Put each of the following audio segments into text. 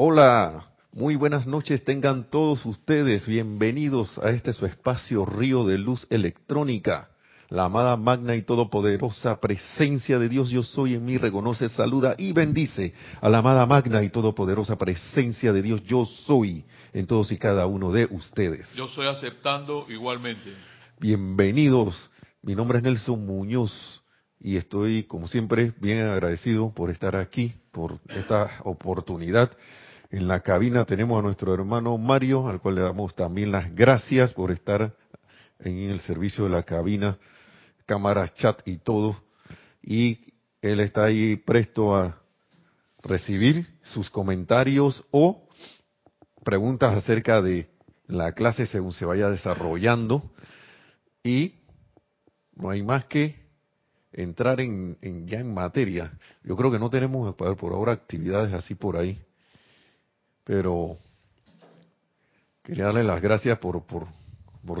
Hola, muy buenas noches tengan todos ustedes. Bienvenidos a este su espacio Río de Luz Electrónica. La amada magna y todopoderosa presencia de Dios yo soy en mí reconoce, saluda y bendice a la amada magna y todopoderosa presencia de Dios yo soy en todos y cada uno de ustedes. Yo estoy aceptando igualmente. Bienvenidos. Mi nombre es Nelson Muñoz y estoy, como siempre, bien agradecido por estar aquí, por esta oportunidad. En la cabina tenemos a nuestro hermano Mario, al cual le damos también las gracias por estar en el servicio de la cabina cámara, chat y todo. Y él está ahí presto a recibir sus comentarios o preguntas acerca de la clase según se vaya desarrollando. Y no hay más que entrar en, ya en materia. Yo creo que no tenemos por ahora actividades así por ahí. Pero quería darle las gracias por,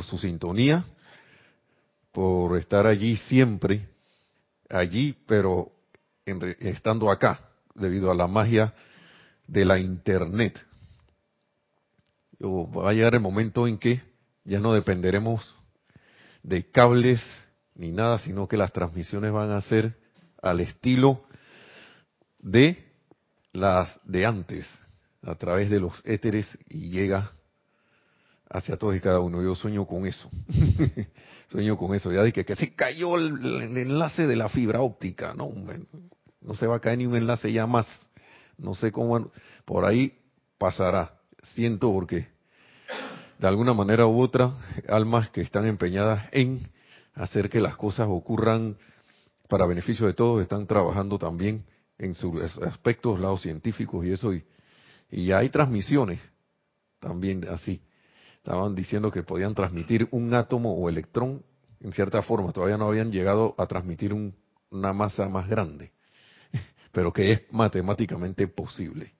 su sintonía por estar allí siempre, allí, pero estando acá, debido a la magia de la Internet. Va a llegar el momento en que ya no dependeremos de cables ni nada, sino que las transmisiones van a ser al estilo de las de antes, a través de los éteres y llega hacia todos y cada uno. Yo sueño con eso. sueño con eso. Ya dije que se cayó el, enlace de la fibra óptica. No, no se va a caer ni un enlace ya más. No sé cómo. Por ahí pasará. Siento porque de alguna manera u otra, almas que están empeñadas en hacer que las cosas ocurran para beneficio de todos, están trabajando también en sus aspectos, lados científicos y eso, y, y ya hay transmisiones también así estaban diciendo que podían transmitir un átomo o electrón en cierta forma, todavía no habían llegado a transmitir una masa más grande, pero que es matemáticamente posible.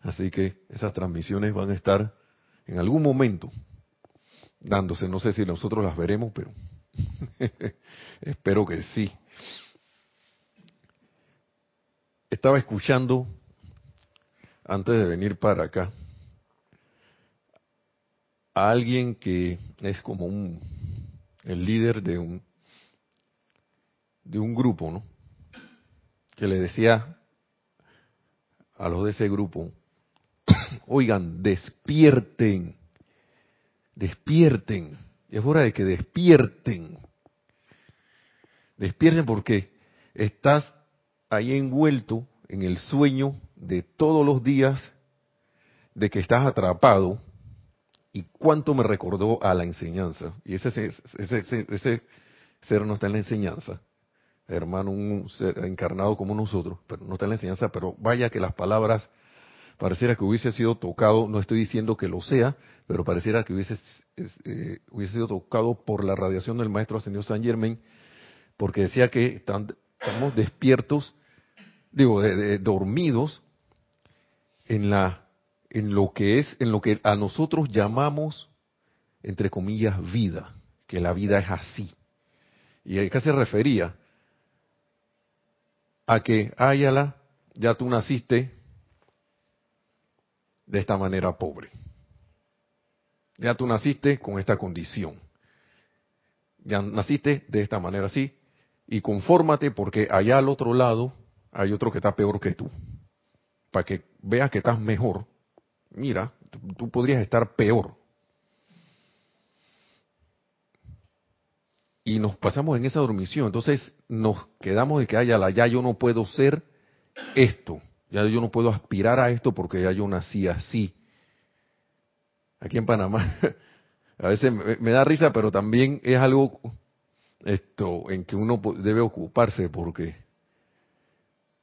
Así que esas transmisiones van a estar en algún momento dándose, no sé si nosotros las veremos, pero espero que sí. Estaba escuchando antes de venir para acá a alguien que es como un el líder de un de un grupo, ¿no? Que le decía a los de ese grupo, oigan, despierten, despierten, es hora de que despierten, despierten porque estás ahí envuelto en el sueño de todos los días de que estás atrapado y cuánto me recordó a la enseñanza. Y ese, ese, ese, ser no está en la enseñanza, hermano, un ser encarnado como nosotros, pero no está en la enseñanza, pero vaya que las palabras pareciera que hubiese sido tocado, no estoy diciendo que lo sea, pero pareciera que hubiese, eh, hubiese sido tocado por la radiación del maestro ascendido San Germain, porque decía que estamos despiertos, digo, dormidos en lo que es, en lo que a nosotros llamamos, entre comillas, vida, que la vida es así. ¿Y a qué se refería? A que, ayala, ya tú naciste de esta manera pobre. Ya tú naciste con esta condición. Ya naciste de esta manera así. Y confórmate porque allá al otro lado hay otro que está peor que tú. Para que veas que estás mejor mira, tú podrías estar peor. Y nos pasamos en esa dormición. Entonces nos quedamos de que, ay, ya yo no puedo ser esto. Ya yo no puedo aspirar a esto porque ya yo nací así. Aquí en Panamá, a veces me, da risa, pero también es algo esto en que uno debe ocuparse porque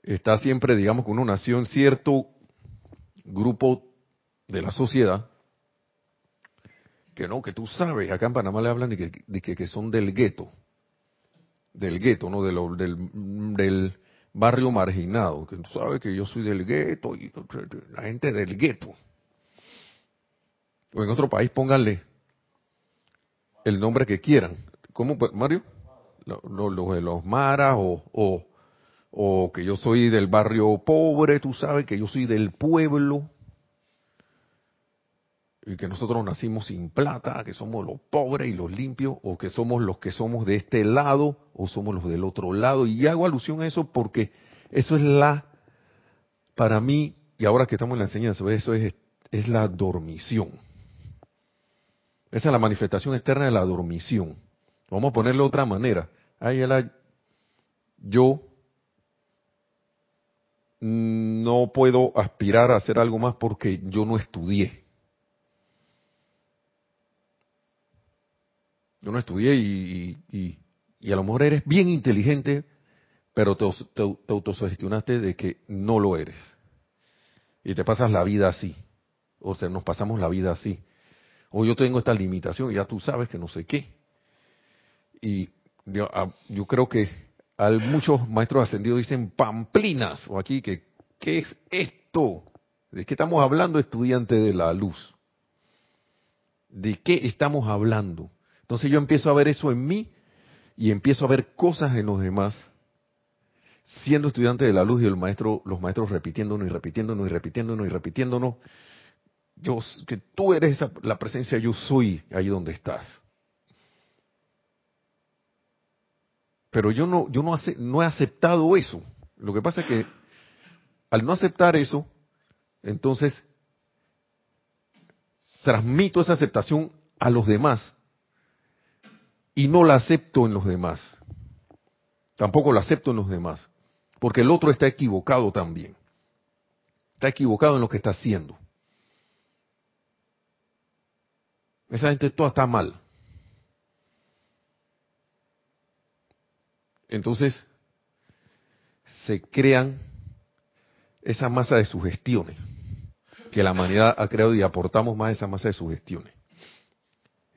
está siempre, digamos, que uno nació en cierto grupo de la sociedad, que no, que tú sabes, acá en Panamá le hablan de que, que, son del gueto, del gueto, ¿no? De del, del barrio marginado, que tú sabes que yo soy del gueto y la gente del gueto. O en otro país pónganle el nombre que quieran. ¿Cómo, Mario? Los de los maras o que yo soy del barrio pobre, tú sabes que yo soy del pueblo y que nosotros nacimos sin plata, que somos los pobres y los limpios, o que somos los que somos de este lado, o somos los del otro lado. Y hago alusión a eso porque eso es la, para mí, y ahora que estamos en la enseñanza, eso es, es la dormición. Esa es la manifestación externa de la dormición. Vamos a ponerlo de otra manera. Ahí yo no puedo aspirar a hacer algo más porque yo no estudié. Yo no estudié y, a lo mejor eres bien inteligente, pero te, te autosugestionaste de que no lo eres. Y te pasas la vida así. O sea, nos pasamos la vida así. O yo tengo esta limitación y ya tú sabes que no sé qué. Y yo, ah, yo creo que al muchos maestros ascendidos dicen pamplinas, o aquí que, ¿qué es esto? ¿De qué estamos hablando, estudiante de la luz? ¿De qué estamos hablando? Entonces yo empiezo a ver eso en mí y empiezo a ver cosas en los demás, siendo estudiante de la luz y el maestro, los maestros repitiéndonos y repitiéndonos y repitiéndonos y repitiéndonos, yo, que tú eres la presencia, yo soy ahí donde estás. Pero yo no, yo no, he aceptado eso. Lo que pasa es que al no aceptar eso, entonces transmito esa aceptación a los demás y no la acepto en los demás. Tampoco la acepto en los demás. Porque el otro está equivocado también. Está equivocado en lo que está haciendo. Esa gente toda está mal. Entonces, se crean esa masa de sugestiones que la humanidad ha creado y aportamos más esa masa de sugestiones.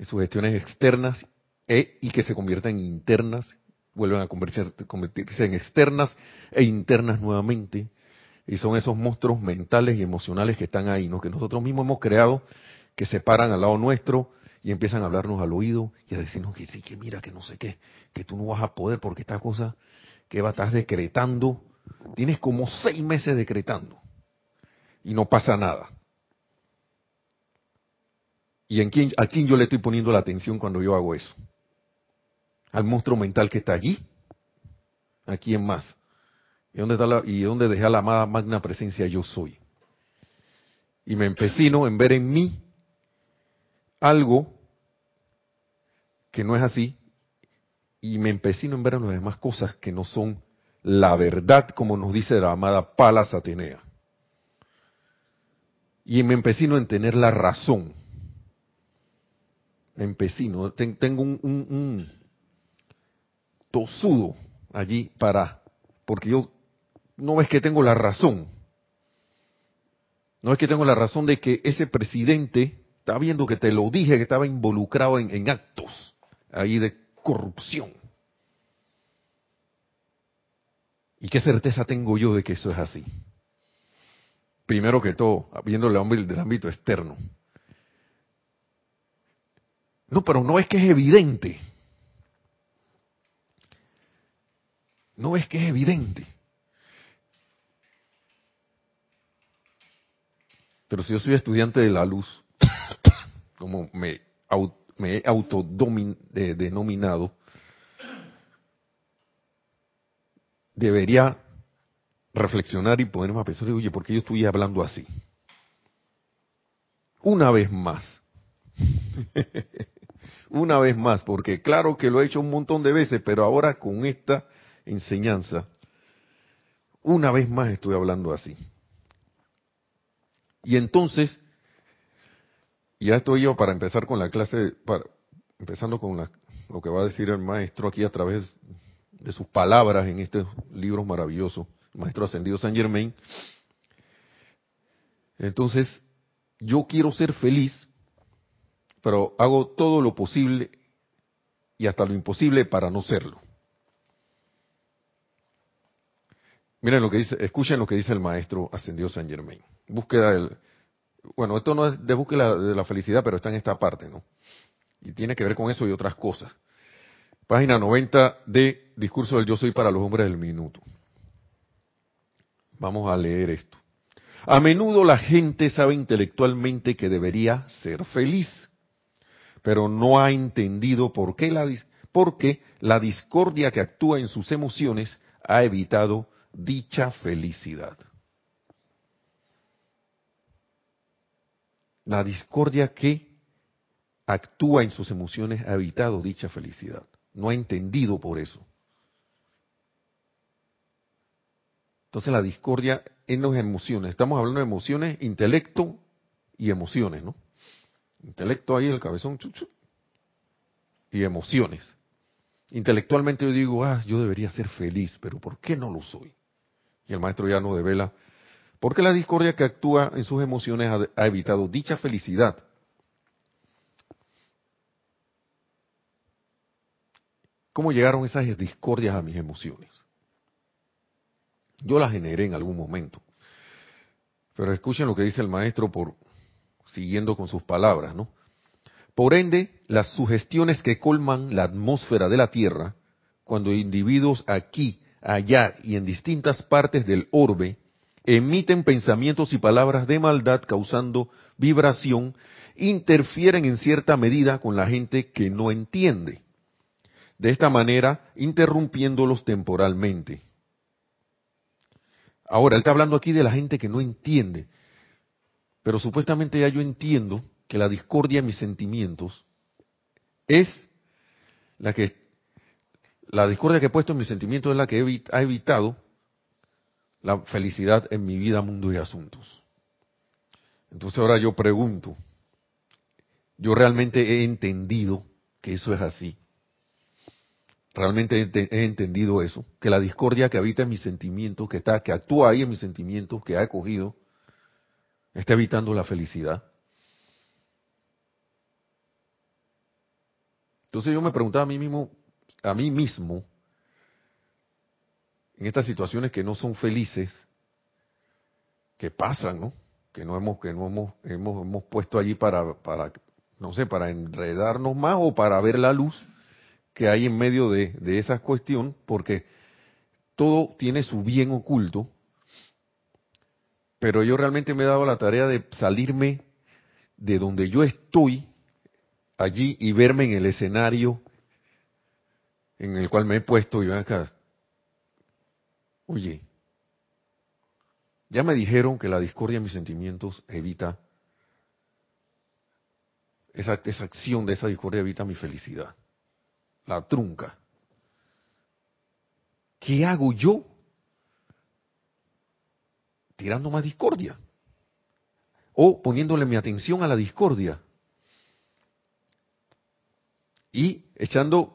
Sugestiones externas e, y que se convierten en internas, vuelven a convertirse en externas e internas nuevamente. Y son esos monstruos mentales y emocionales que están ahí, ¿no? que nosotros mismos hemos creado, que se paran al lado nuestro y empiezan a hablarnos al oído y a decirnos que sí, que mira, que no sé qué, que tú no vas a poder porque esta cosa que estás decretando, tienes como seis meses decretando y no pasa nada. ¿Y en quién, a quién yo le estoy poniendo la atención cuando yo hago eso? al monstruo mental que está allí. ¿A quién más? ¿Y dónde, está y dónde dejé la amada magna presencia yo soy? Y me empecino en ver en mí algo que no es así, y me empecino en ver en las demás cosas que no son la verdad, como nos dice la amada Palas Atenea. Y me empecino en tener la razón. Me empecino, tengo un tosudo allí para, porque yo no es que tengo la razón, no es que tengo la razón de que ese presidente, está viendo que te lo dije, que estaba involucrado en, actos ahí de corrupción. ¿Y qué certeza tengo yo de que eso es así? Primero que todo, viendo el del ámbito externo. No, pero no es que es evidente. No es que es evidente. Pero si yo soy estudiante de la luz, como me, me he autodenominado, debería reflexionar y ponerme a pensar, oye, ¿por qué yo estoy hablando así? Una vez más. Una vez más, porque claro que lo he hecho un montón de veces, pero ahora con esta enseñanza, una vez más estoy hablando así. Y entonces, ya estoy yo para empezar con la clase, para, empezando con lo que va a decir el maestro aquí a través de sus palabras en estos libros maravillosos, Maestro Ascendido San Germain. Entonces, yo quiero ser feliz, pero hago todo lo posible y hasta lo imposible para no serlo. Miren lo que dice, escuchen lo que dice el maestro ascendido San Germain. Búsqueda del, bueno, esto no es de búsqueda de la felicidad, pero está en esta parte, ¿no? Y tiene que ver con eso y otras cosas. Página 90 de Discurso del Yo Soy para los Hombres del Minuto. Vamos a leer esto. A menudo la gente sabe intelectualmente que debería ser feliz, pero no ha entendido por qué la, la discordia que actúa en sus emociones ha evitado dicha felicidad. La discordia que actúa en sus emociones ha evitado dicha felicidad. No ha entendido por eso. Entonces la discordia en las emociones, estamos hablando de emociones, intelecto y emociones, ¿no? Intelecto ahí, el cabezón, y emociones. Intelectualmente yo digo, ah, yo debería ser feliz, pero ¿por qué no lo soy? Y el maestro ya nos devela, porque la discordia que actúa en sus emociones ha evitado dicha felicidad. ¿Cómo llegaron esas discordias a mis emociones? Yo la generé en algún momento. Pero escuchen lo que dice el maestro por siguiendo con sus palabras, ¿no? Por ende, las sugestiones que colman la atmósfera de la Tierra, cuando individuos aquí, allá y en distintas partes del orbe emiten pensamientos y palabras de maldad causando vibración, interfieren en cierta medida con la gente que no entiende. De esta manera, interrumpiéndolos temporalmente. Ahora, él está hablando aquí de la gente que no entiende. Pero supuestamente ya yo entiendo que la discordia en mis sentimientos es la que la discordia que he puesto en mis sentimientos es la que ha evitado la felicidad en mi vida, mundo y asuntos. Entonces ahora yo pregunto, yo realmente he entendido que eso es así realmente he, entendido eso, que la discordia que habita en mis sentimientos, que está, que actúa ahí en mis sentimientos, que ha cogido, está evitando la felicidad. Entonces yo me preguntaba a mí mismo, a mí mismo, en estas situaciones que no son felices, que pasan, ¿no? Que no hemos, que no hemos, hemos, hemos puesto allí para, para, no sé, para enredarnos más o para ver la luz que hay en medio de, esa cuestión, porque todo tiene su bien oculto, pero yo realmente me he dado la tarea de salirme de donde yo estoy allí y verme en el escenario en el cual me he puesto y acá. Oye, ya me dijeron que la discordia en mis sentimientos evita, esa, esa acción de esa discordia evita mi felicidad la trunca. ¿Qué hago yo? Tirando más discordia. O poniéndole mi atención a la discordia. Y echando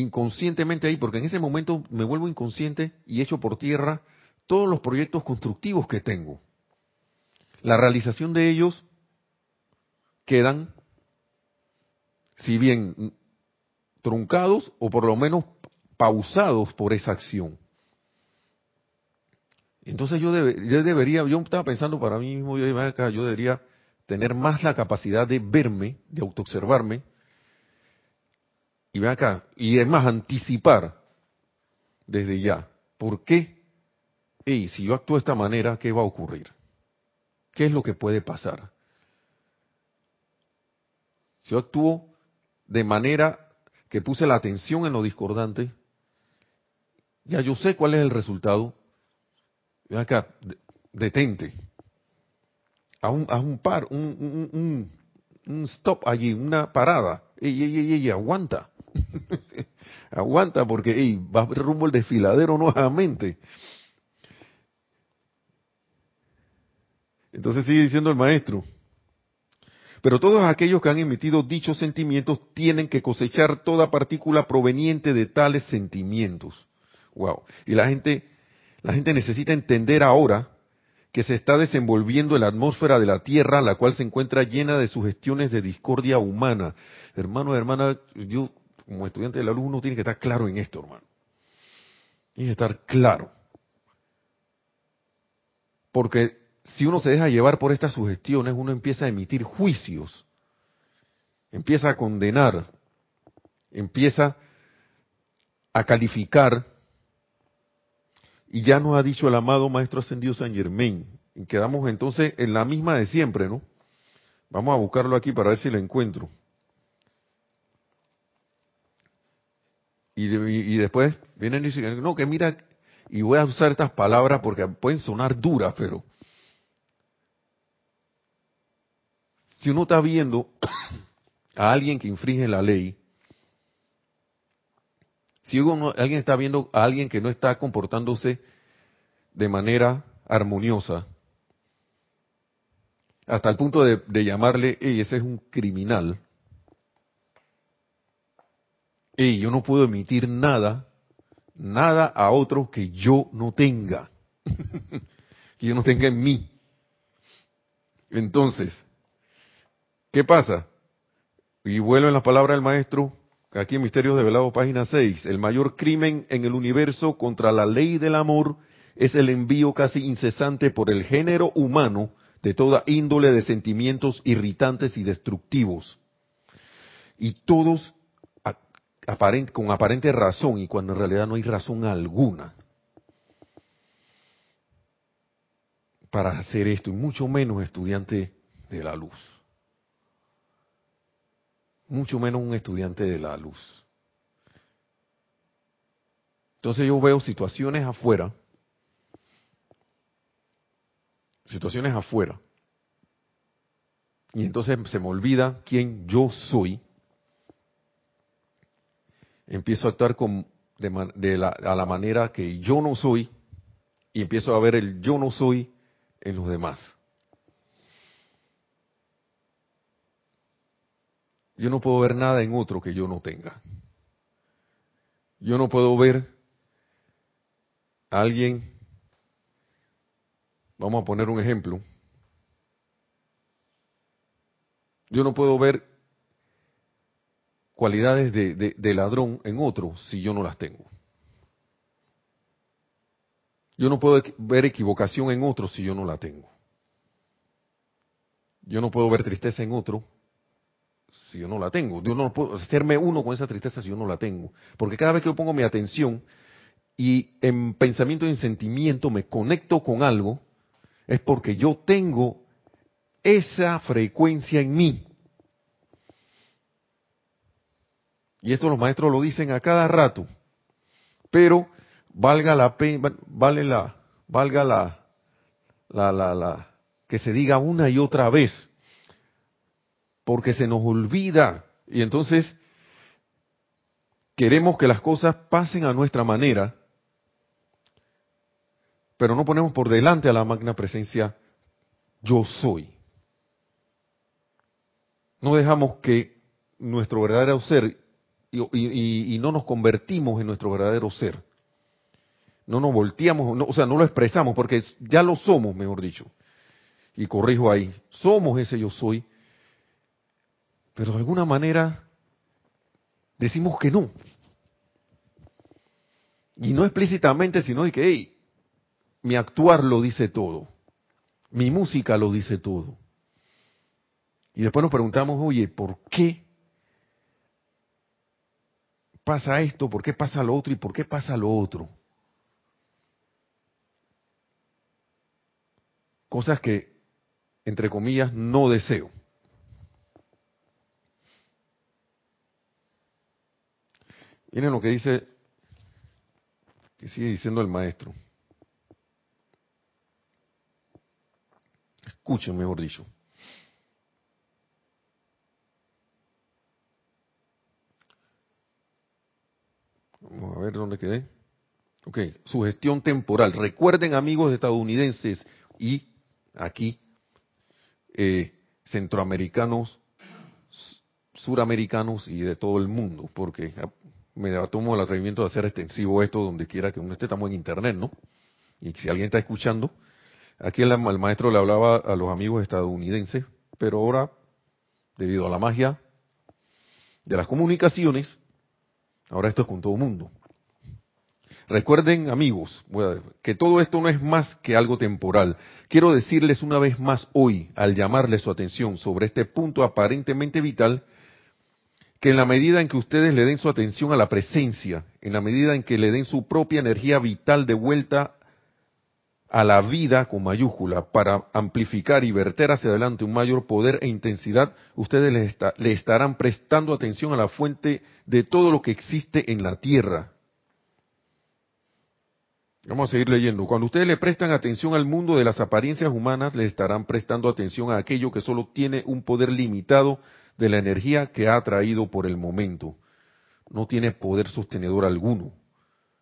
inconscientemente ahí, porque en ese momento me vuelvo inconsciente y echo por tierra todos los proyectos constructivos que tengo. La realización de ellos quedan, si bien truncados o por lo menos pausados por esa acción. Entonces yo, debería, yo estaba pensando para mí mismo, yo, yo debería tener más la capacidad de verme, de autoobservarme, y ven acá, y es más, anticipar desde ya. ¿Por qué? Hey, si yo actúo de esta manera, ¿qué va a ocurrir? ¿Qué es lo que puede pasar? Si yo actúo de manera que puse la atención en lo discordante, ya yo sé cuál es el resultado. Ven acá, detente. Haz un, un par, un, stop allí, una parada. Ey, ey, ey, aguanta. aguanta porque ey, va rumbo el desfiladero nuevamente. Entonces sigue diciendo el maestro. Pero todos aquellos que han emitido dichos sentimientos tienen que cosechar toda partícula proveniente de tales sentimientos. Wow. Y la gente, la gente necesita entender ahora que se está desenvolviendo en la atmósfera de la Tierra, la cual se encuentra llena de sugestiones de discordia humana. Hermano, hermana, yo como estudiante de la luz uno tiene que estar claro en esto, hermano. Tiene que estar claro. Porque si uno se deja llevar por estas sugestiones, uno empieza a emitir juicios, empieza a condenar, empieza a calificar, y ya nos ha dicho el amado Maestro Ascendido San Germain, Y quedamos entonces en la misma de siempre, ¿no? Vamos a buscarlo aquí para ver si lo encuentro. Y, y, después vienen y dicen, no, que mira, y voy a usar estas palabras porque pueden sonar duras, pero si uno está viendo a alguien que infringe la ley, si uno, alguien está viendo a alguien que no está comportándose de manera armoniosa, hasta el punto de, llamarle, hey, ese es un criminal, y yo no puedo emitir nada, nada a otro que yo no tenga, que yo no tenga en mí. Entonces, ¿qué pasa? Y vuelvo en la palabra del maestro, aquí en Misterios de Velado, página 6. El mayor crimen en el universo contra la ley del amor es el envío casi incesante por el género humano de toda índole de sentimientos irritantes y destructivos. Y todos con aparente razón y cuando en realidad no hay razón alguna para hacer esto, y mucho menos estudiante de la luz. Mucho menos un estudiante de la luz. Entonces yo veo situaciones afuera, situaciones afuera, y entonces se me olvida quién yo soy empiezo a actuar con, de, la, a la manera que yo no soy y empiezo a ver el yo no soy en los demás. Yo no puedo ver nada en otro que yo no tenga. Yo no puedo ver a alguien, vamos a poner un ejemplo, yo no puedo ver cualidades de, ladrón en otro si yo no las tengo. Yo no puedo ver equivocación en otro si yo no la tengo. Yo no puedo ver tristeza en otro si yo no la tengo. Yo no puedo hacerme uno con esa tristeza si yo no la tengo. Porque cada vez que yo pongo mi atención y en pensamiento y en sentimiento me conecto con algo, es porque yo tengo esa frecuencia en mí. Y esto los maestros lo dicen a cada rato. Pero valga la pena, vale la, valga la, la, la, la, que se diga una y otra vez. Porque se nos olvida. Y entonces queremos que las cosas pasen a nuestra manera, pero no ponemos por delante a la magna presencia yo soy. No dejamos que nuestro verdadero ser y, no nos convertimos en nuestro verdadero ser. No nos volteamos, o sea, no lo expresamos porque ya lo somos, mejor dicho. Y corrijo ahí, somos ese yo soy, pero de alguna manera decimos que no. Y no explícitamente, sino de que, hey, mi actuar lo dice todo, mi música lo dice todo. Y después nos preguntamos, oye, ¿por qué pasa esto? ¿Por qué pasa lo otro? ¿Y por qué pasa lo otro? Cosas que, entre comillas, no deseo. Miren lo que dice, que sigue diciendo el maestro. Escuchen, mejor dicho. Vamos a ver dónde quedé. Ok, sugestión temporal. Recuerden, amigos estadounidenses y aquí, eh, centroamericanos, suramericanos y de todo el mundo, porque me tomo el atrevimiento de hacer extensivo esto donde quiera que uno esté, estamos en internet, ¿no? Y si alguien está escuchando, aquí el, el maestro le hablaba a los amigos estadounidenses, pero ahora, debido a la magia de las comunicaciones, Ahora esto es con todo el mundo. Recuerden, amigos, que todo esto no es más que algo temporal. Quiero decirles una vez más hoy, al llamarles su atención sobre este punto aparentemente vital, que en la medida en que ustedes le den su atención a la presencia, en la medida en que le den su propia energía vital de vuelta a la vida con mayúscula para amplificar y verter hacia adelante un mayor poder e intensidad, ustedes le, estarán prestando atención a la fuente de todo lo que existe en la tierra. Vamos a seguir leyendo. Cuando ustedes le prestan atención al mundo de las apariencias humanas, le estarán prestando atención a aquello que solo tiene un poder limitado de la energía que ha atraído por el momento. No tiene poder sostenedor alguno.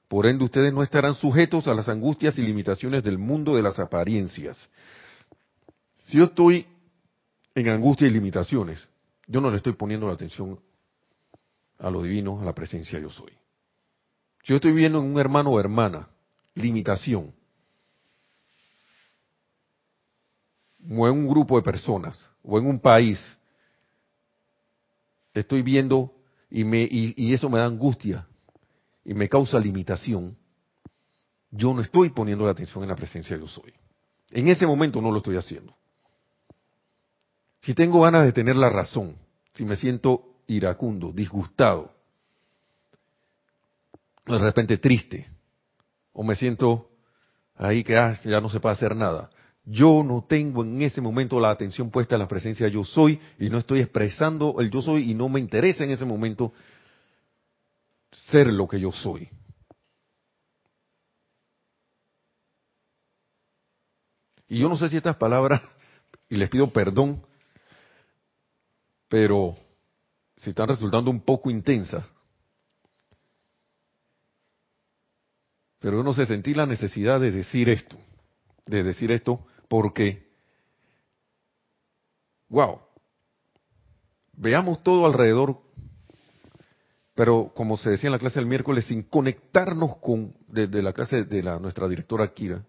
Por ende, ustedes no estarán sujetos a las angustias y limitaciones del mundo de las apariencias. Si yo estoy en angustia y limitaciones, yo no le estoy poniendo la atención a lo divino, a la presencia yo soy. Si yo estoy viendo en un hermano o hermana limitación, o en un grupo de personas, o en un país, estoy viendo y, me, y eso me da angustia, y me causa limitación, yo no estoy poniendo la atención en la presencia de yo soy. En ese momento no lo estoy haciendo. Si tengo ganas de tener la razón, si me siento iracundo, disgustado, de repente triste, o me siento ahí que ah, ya no se puede hacer nada, yo no tengo en ese momento la atención puesta en la presencia yo soy y no estoy expresando el yo soy y no me interesa en ese momento ser lo que yo soy. Y yo no sé si estas palabras, y les pido perdón, pero si están resultando un poco intensas. Pero yo no sé, sentí la necesidad de decir esto, de decir esto porque, wow, veamos todo alrededor pero como se decía en la clase del miércoles, sin conectarnos con, desde la clase de la, nuestra directora Kira,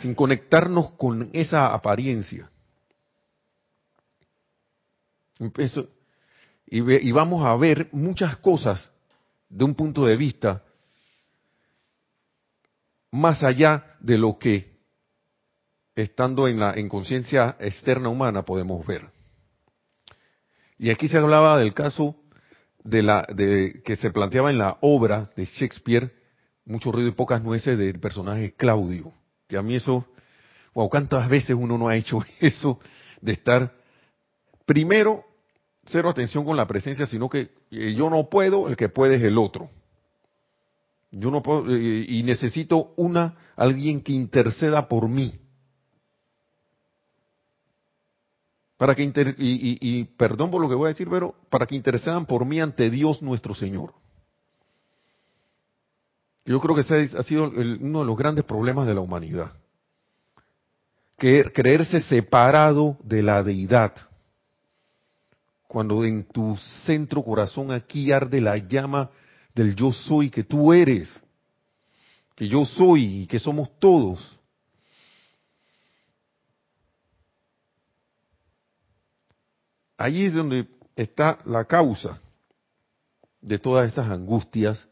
sin conectarnos con esa apariencia. y vamos a ver muchas cosas de un punto de vista más allá de lo que estando en la en conciencia externa humana podemos ver. Y aquí se hablaba del caso de la de que se planteaba en la obra de Shakespeare, mucho ruido y pocas nueces del personaje Claudio. Que a mí eso, wow, cuántas veces uno no ha hecho eso de estar primero cero atención con la presencia, sino que eh, yo no puedo, el que puede es el otro. Yo no puedo eh, y necesito una alguien que interceda por mí. Para que y, perdón por lo que voy a decir, pero para que intercedan por mí ante Dios nuestro Señor. Yo creo que ese ha sido uno de los grandes problemas de la humanidad. Que creerse separado de la deidad. Cuando en tu centro corazón aquí arde la llama del yo soy que tú eres, que yo soy y que somos todos. Allí es donde está la causa de todas estas angustias,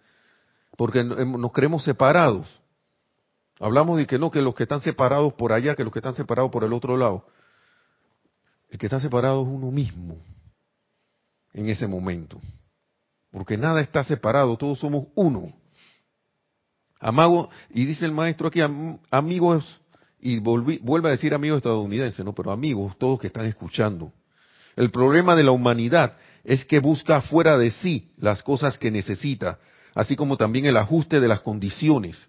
porque nos creemos separados. Hablamos de que no, que los que están separados por allá, que los que están separados por el otro lado. El que está separado es uno mismo en ese momento. Porque nada está separado, todos somos uno. Amago, y dice el maestro aquí, amigos, y vuelve a decir amigos estadounidenses, ¿no? Pero amigos, todos que están escuchando. El problema de la humanidad es que busca fuera de sí las cosas que necesita, así como también el ajuste de las condiciones.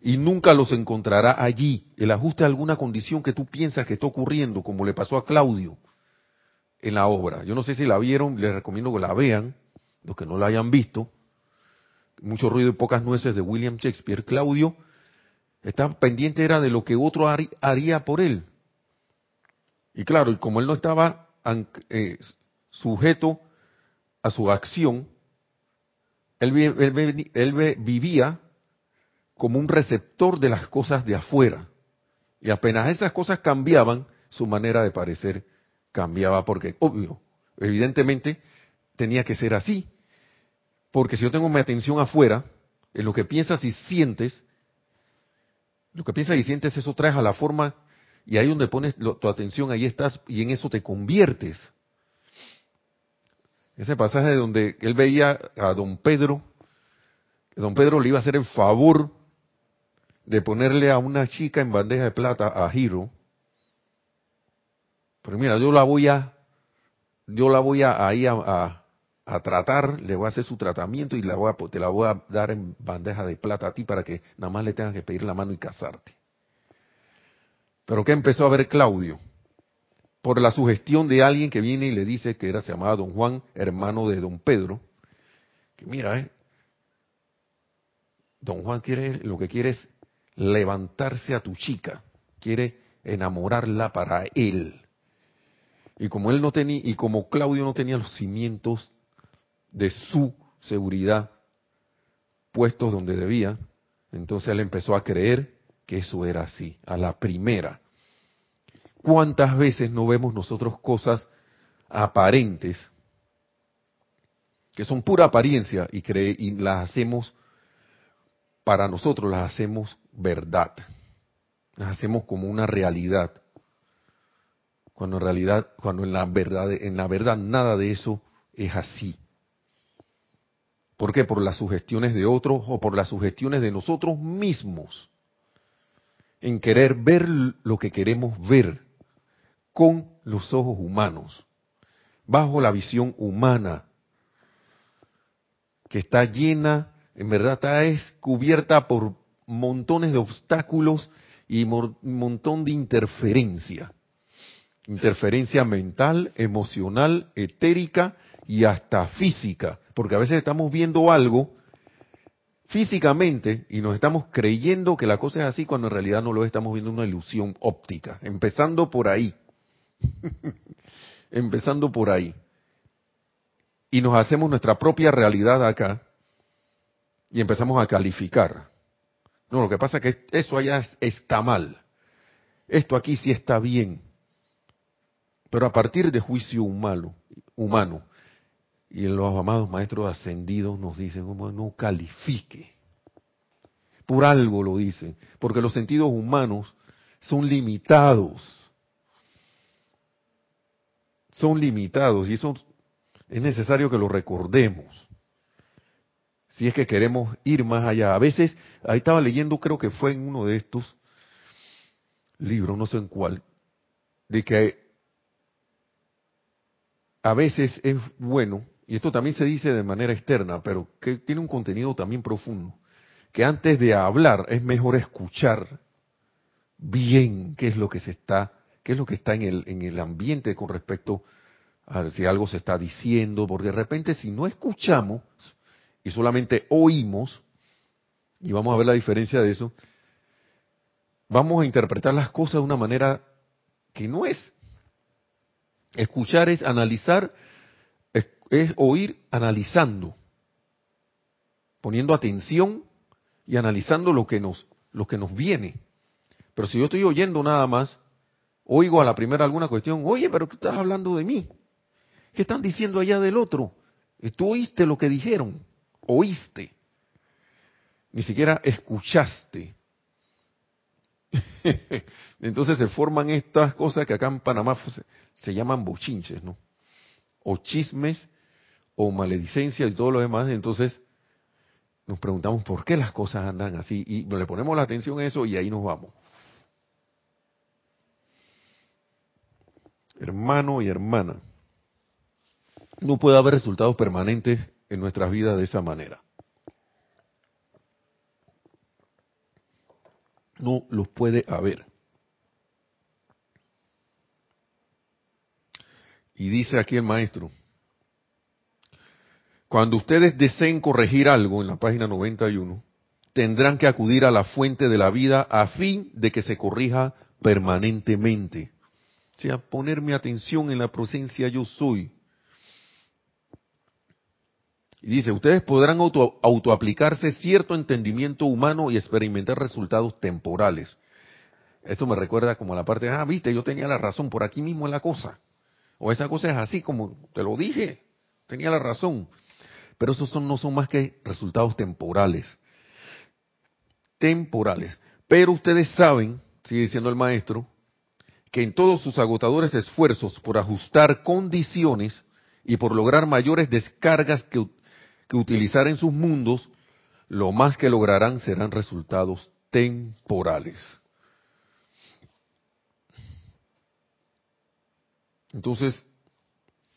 Y nunca los encontrará allí, el ajuste a alguna condición que tú piensas que está ocurriendo, como le pasó a Claudio en la obra. Yo no sé si la vieron, les recomiendo que la vean, los que no la hayan visto. Mucho ruido y pocas nueces de William Shakespeare. Claudio estaba pendiente era de lo que otro haría por él. Y claro, y como él no estaba eh, sujeto a su acción, él, vivía como un receptor de las cosas de afuera. Y apenas esas cosas cambiaban, su manera de parecer cambiaba, porque, obvio, evidentemente tenía que ser así. Porque si yo tengo mi atención afuera, en lo que piensas y sientes, lo que piensas y sientes, eso trae a la forma y ahí donde pones tu atención, ahí estás y en eso te conviertes. Ese pasaje donde él veía a don Pedro, don Pedro le iba a hacer el favor de ponerle a una chica en bandeja de plata a Hiro, pero mira, yo la voy a, yo la voy a ahí a, a, tratar, le voy a hacer su tratamiento y la voy a, te la voy a dar en bandeja de plata a ti para que nada más le tengas que pedir la mano y casarte. Pero ¿qué empezó a ver Claudio? Por la sugestión de alguien que viene y le dice que era, se llamaba Don Juan, hermano de Don Pedro, que mira, eh, Don Juan quiere, lo que quiere es levantarse a tu chica, quiere enamorarla para él. Y como él no tenía, y como Claudio no tenía los cimientos de su seguridad puestos donde debía, entonces él empezó a creer que eso era así, a la primera. ¿Cuántas veces no vemos nosotros cosas aparentes que son pura apariencia y, y las hacemos para nosotros las hacemos verdad, las hacemos como una realidad, cuando en realidad, cuando en la verdad, en la verdad nada de eso es así. ¿Por qué? Por las sugestiones de otros o por las sugestiones de nosotros mismos, en querer ver lo que queremos ver con los ojos humanos, bajo la visión humana, que está llena en verdad está es cubierta por montones de obstáculos y un montón de interferencia. Interferencia mental, emocional, etérica y hasta física. Porque a veces estamos viendo algo físicamente y nos estamos creyendo que la cosa es así cuando en realidad no lo estamos viendo una ilusión óptica. Empezando por ahí. Empezando por ahí. Y nos hacemos nuestra propia realidad acá y empezamos a calificar. No, lo que pasa es que eso allá está mal. Esto aquí sí está bien. Pero a partir de juicio humano, humano y los amados maestros ascendidos nos dicen, no califique. Por algo lo dicen, porque los sentidos humanos son limitados. Son limitados y eso es necesario que lo recordemos si es que queremos ir más allá. A veces, ahí estaba leyendo, creo que fue en uno de estos libros, no sé en cuál, de que a veces es bueno, y esto también se dice de manera externa, pero que tiene un contenido también profundo, que antes de hablar es mejor escuchar bien qué es lo que se está, qué es lo que está en el, en el ambiente con respecto a si algo se está diciendo, porque de repente si no escuchamos, y solamente oímos, y vamos a ver la diferencia de eso, vamos a interpretar las cosas de una manera que no es. Escuchar es analizar, es, oír analizando, poniendo atención y analizando lo que nos, lo que nos viene. Pero si yo estoy oyendo nada más, oigo a la primera alguna cuestión, oye, pero tú estás hablando de mí. ¿Qué están diciendo allá del otro? Tú oíste lo que dijeron oíste, ni siquiera escuchaste. Entonces se forman estas cosas que acá en Panamá se, llaman bochinches, ¿no? O chismes, o maledicencia y todo lo demás. Entonces nos preguntamos por qué las cosas andan así y le ponemos la atención a eso y ahí nos vamos. Hermano y hermana, no puede haber resultados permanentes en nuestras vidas de esa manera. No los puede haber. Y dice aquí el maestro, cuando ustedes deseen corregir algo en la página 91, tendrán que acudir a la fuente de la vida a fin de que se corrija permanentemente. O sea, poner mi atención en la presencia yo soy, y dice, ustedes podrán auto, autoaplicarse cierto entendimiento humano y experimentar resultados temporales. Esto me recuerda como a la parte, ah, viste, yo tenía la razón, por aquí mismo es la cosa. O esa cosa es así como te lo dije, tenía la razón. Pero esos son, no son más que resultados temporales. Temporales. Pero ustedes saben, sigue diciendo el maestro, que en todos sus agotadores esfuerzos por ajustar condiciones y por lograr mayores descargas que, que utilizar en sus mundos, lo más que lograrán serán resultados temporales. Entonces,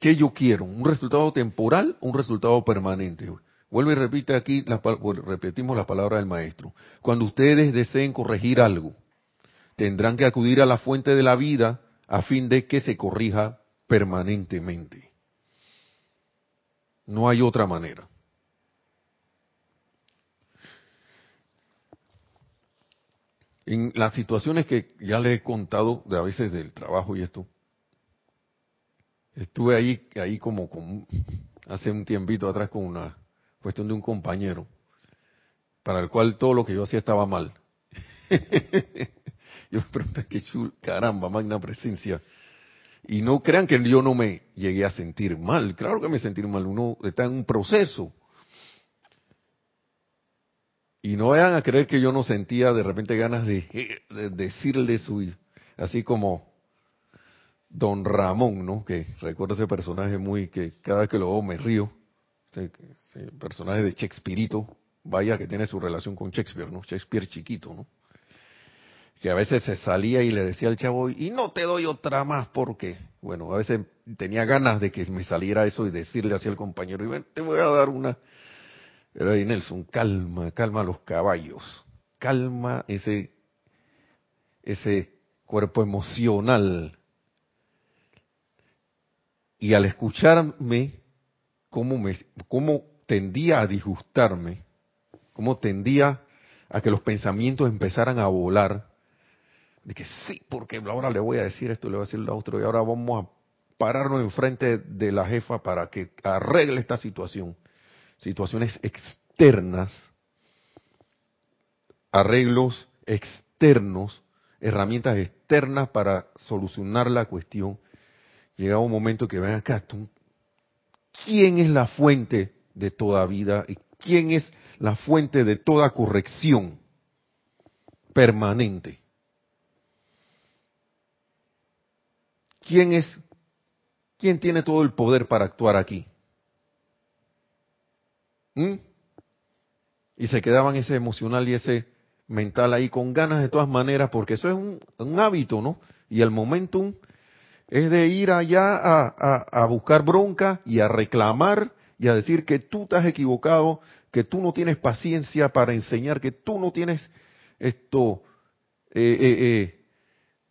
¿qué yo quiero? ¿Un resultado temporal o un resultado permanente? Vuelvo y repite aquí, repetimos la palabra del maestro. Cuando ustedes deseen corregir algo, tendrán que acudir a la fuente de la vida a fin de que se corrija permanentemente. No hay otra manera. En las situaciones que ya le he contado de a veces del trabajo y esto, estuve ahí, ahí como, hace un tiempito atrás con una cuestión de un compañero, para el cual todo lo que yo hacía estaba mal. yo me pregunté, qué chul, caramba, magna presencia. Y no crean que yo no me llegué a sentir mal. Claro que me sentí mal. Uno está en un proceso. Y no vayan a creer que yo no sentía de repente ganas de, decirle su, así como Don Ramón, ¿no? Que recuerdo ese personaje muy que cada vez que lo veo me río. Ese, personaje de Shakespeareito, vaya que tiene su relación con Shakespeare, ¿no? Shakespeare chiquito, ¿no? Que a veces se salía y le decía al chavo, y no te doy otra más porque, bueno, a veces tenía ganas de que me saliera eso y decirle así al compañero, y te voy a dar una, pero ahí Nelson, calma, calma los caballos, calma ese, ese cuerpo emocional. Y al escucharme, cómo, me, cómo tendía a disgustarme, cómo tendía a que los pensamientos empezaran a volar, de que sí, porque ahora le voy a decir esto, le voy a decir lo otro, y ahora vamos a pararnos enfrente de la jefa para que arregle esta situación. Situaciones externas, arreglos externos, herramientas externas para solucionar la cuestión, llega un momento que ven acá, ¿quién es la fuente de toda vida y quién es la fuente de toda corrección permanente? ¿Quién es quién tiene todo el poder para actuar aquí? ¿Mm? Y se quedaban ese emocional y ese mental ahí con ganas de todas maneras, porque eso es un, hábito, ¿no? Y el momentum es de ir allá a, buscar bronca y a reclamar y a decir que tú estás equivocado, que tú no tienes paciencia para enseñar, que tú no tienes esto, eh, eh,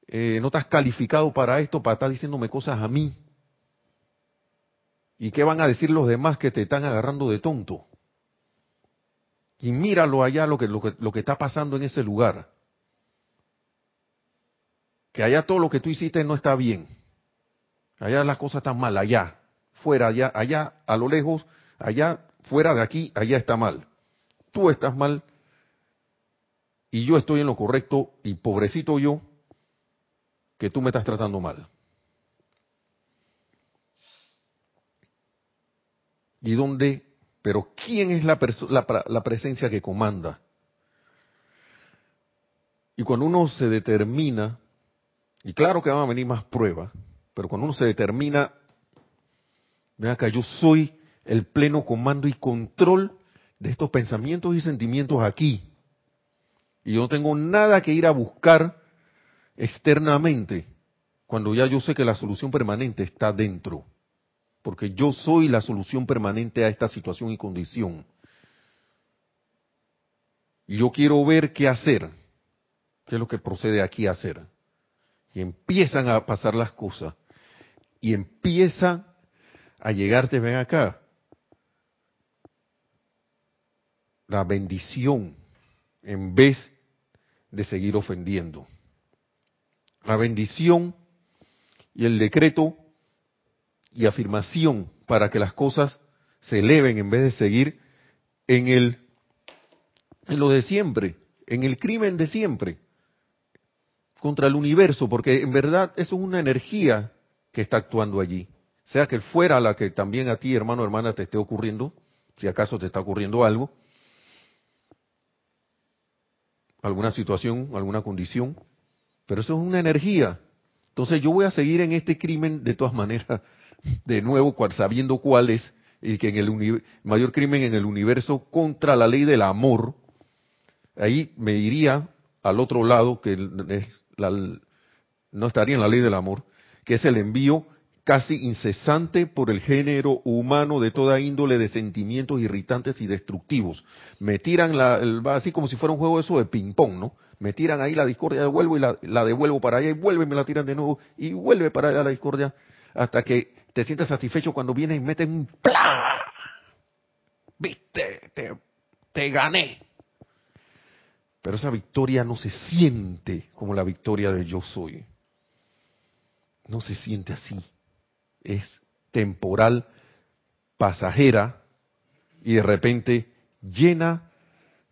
eh, no estás calificado para esto, para estar diciéndome cosas a mí. ¿Y qué van a decir los demás que te están agarrando de tonto? y míralo allá lo que, lo que, lo que está pasando en ese lugar. Que allá todo lo que tú hiciste no está bien. Allá las cosas están mal, allá, fuera, allá, allá, a lo lejos, allá, fuera de aquí, allá está mal. Tú estás mal y yo estoy en lo correcto y pobrecito yo que tú me estás tratando mal. ¿Y dónde pero ¿quién es la, la, presencia que comanda? Y cuando uno se determina, y claro que van a venir más pruebas, pero cuando uno se determina, vean acá, yo soy el pleno comando y control de estos pensamientos y sentimientos aquí. Y yo no tengo nada que ir a buscar externamente, cuando ya yo sé que la solución permanente está dentro porque yo soy la solución permanente a esta situación y condición. Y yo quiero ver qué hacer, qué es lo que procede aquí a hacer. Y empiezan a pasar las cosas. Y empiezan a llegarte, ven acá, la bendición en vez de seguir ofendiendo. La bendición y el decreto y afirmación para que las cosas se eleven en vez de seguir en el en lo de siempre, en el crimen de siempre contra el universo, porque en verdad eso es una energía que está actuando allí. Sea que fuera la que también a ti, hermano o hermana, te esté ocurriendo, si acaso te está ocurriendo algo, alguna situación, alguna condición, pero eso es una energía. Entonces yo voy a seguir en este crimen de todas maneras de nuevo sabiendo cuál es, y que en el mayor crimen en el universo contra la ley del amor, ahí me iría al otro lado, que no estaría en la ley del amor, que es el envío casi incesante por el género humano de toda índole de sentimientos irritantes y destructivos. Me tiran la, así como si fuera un juego eso de ping-pong, ¿no? Me tiran ahí la discordia, devuelvo y la, devuelvo para allá y vuelve y me la tiran de nuevo y vuelve para allá la discordia hasta que te sientes satisfecho cuando vienen y meten un ¡plá! ¿Viste? Te, te gané. Pero esa victoria no se siente como la victoria de yo soy. No se siente así es temporal, pasajera y de repente llena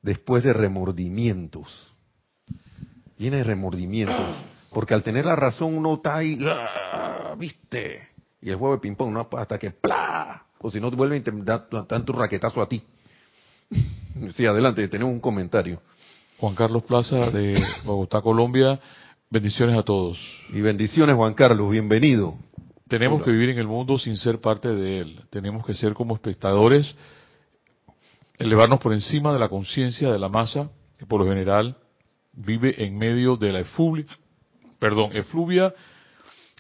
después de remordimientos. Llena de remordimientos. Porque al tener la razón uno está ahí, ¡ah! ¿viste? Y el juego de ping-pong, ¿no? hasta que ¡plá! O si no, te vuelven a dar tanto raquetazo a ti. sí, adelante, tenemos un comentario. Juan Carlos Plaza de Bogotá, Colombia. Bendiciones a todos. Y bendiciones, Juan Carlos, bienvenido. Tenemos que vivir en el mundo sin ser parte de él. Tenemos que ser como espectadores, elevarnos por encima de la conciencia de la masa, que por lo general vive en medio de la efluvia, perdón, efluvia,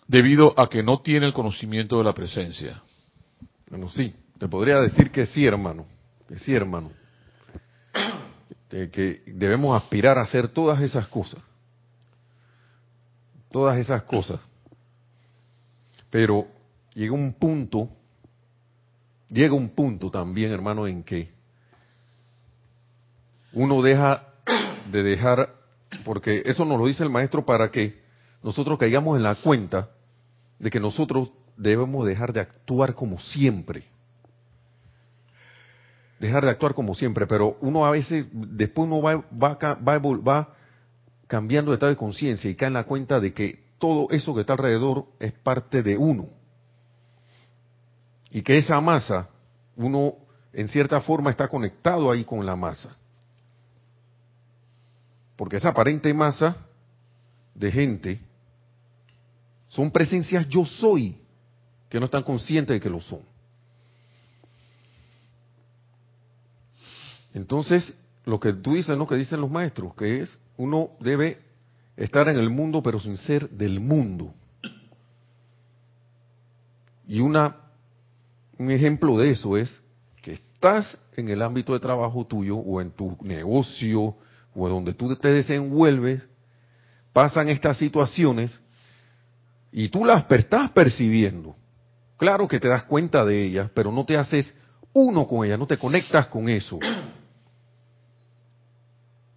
debido a que no tiene el conocimiento de la presencia. Bueno, sí, te podría decir que sí, hermano, que sí, hermano. que debemos aspirar a hacer todas esas cosas. Todas esas cosas. Pero llega un punto, llega un punto también, hermano, en que uno deja de dejar, porque eso nos lo dice el maestro para que nosotros caigamos en la cuenta de que nosotros debemos dejar de actuar como siempre. Dejar de actuar como siempre, pero uno a veces, después uno va, va, va, va cambiando de estado de conciencia y cae en la cuenta de que todo eso que está alrededor es parte de uno. Y que esa masa, uno en cierta forma está conectado ahí con la masa. Porque esa aparente masa de gente son presencias yo soy, que no están conscientes de que lo son. Entonces, lo que tú dices, lo que dicen los maestros, que es uno debe estar en el mundo pero sin ser del mundo. Y una, un ejemplo de eso es que estás en el ámbito de trabajo tuyo o en tu negocio o donde tú te desenvuelves, pasan estas situaciones y tú las estás percibiendo. Claro que te das cuenta de ellas, pero no te haces uno con ellas, no te conectas con eso.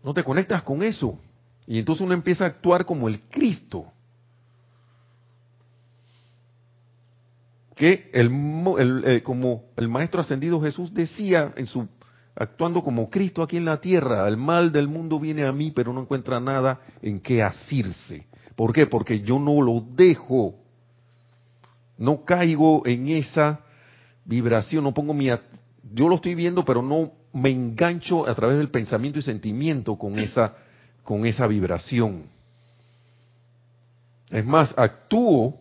No te conectas con eso. Y entonces uno empieza a actuar como el Cristo. Que el, eh, como el Maestro Ascendido Jesús decía en su actuando como Cristo aquí en la tierra, el mal del mundo viene a mí, pero no encuentra nada en qué asirse. ¿Por qué? Porque yo no lo dejo. No caigo en esa vibración, no pongo mi yo lo estoy viendo, pero no me engancho a través del pensamiento y sentimiento con esa con esa vibración. Es más, actúo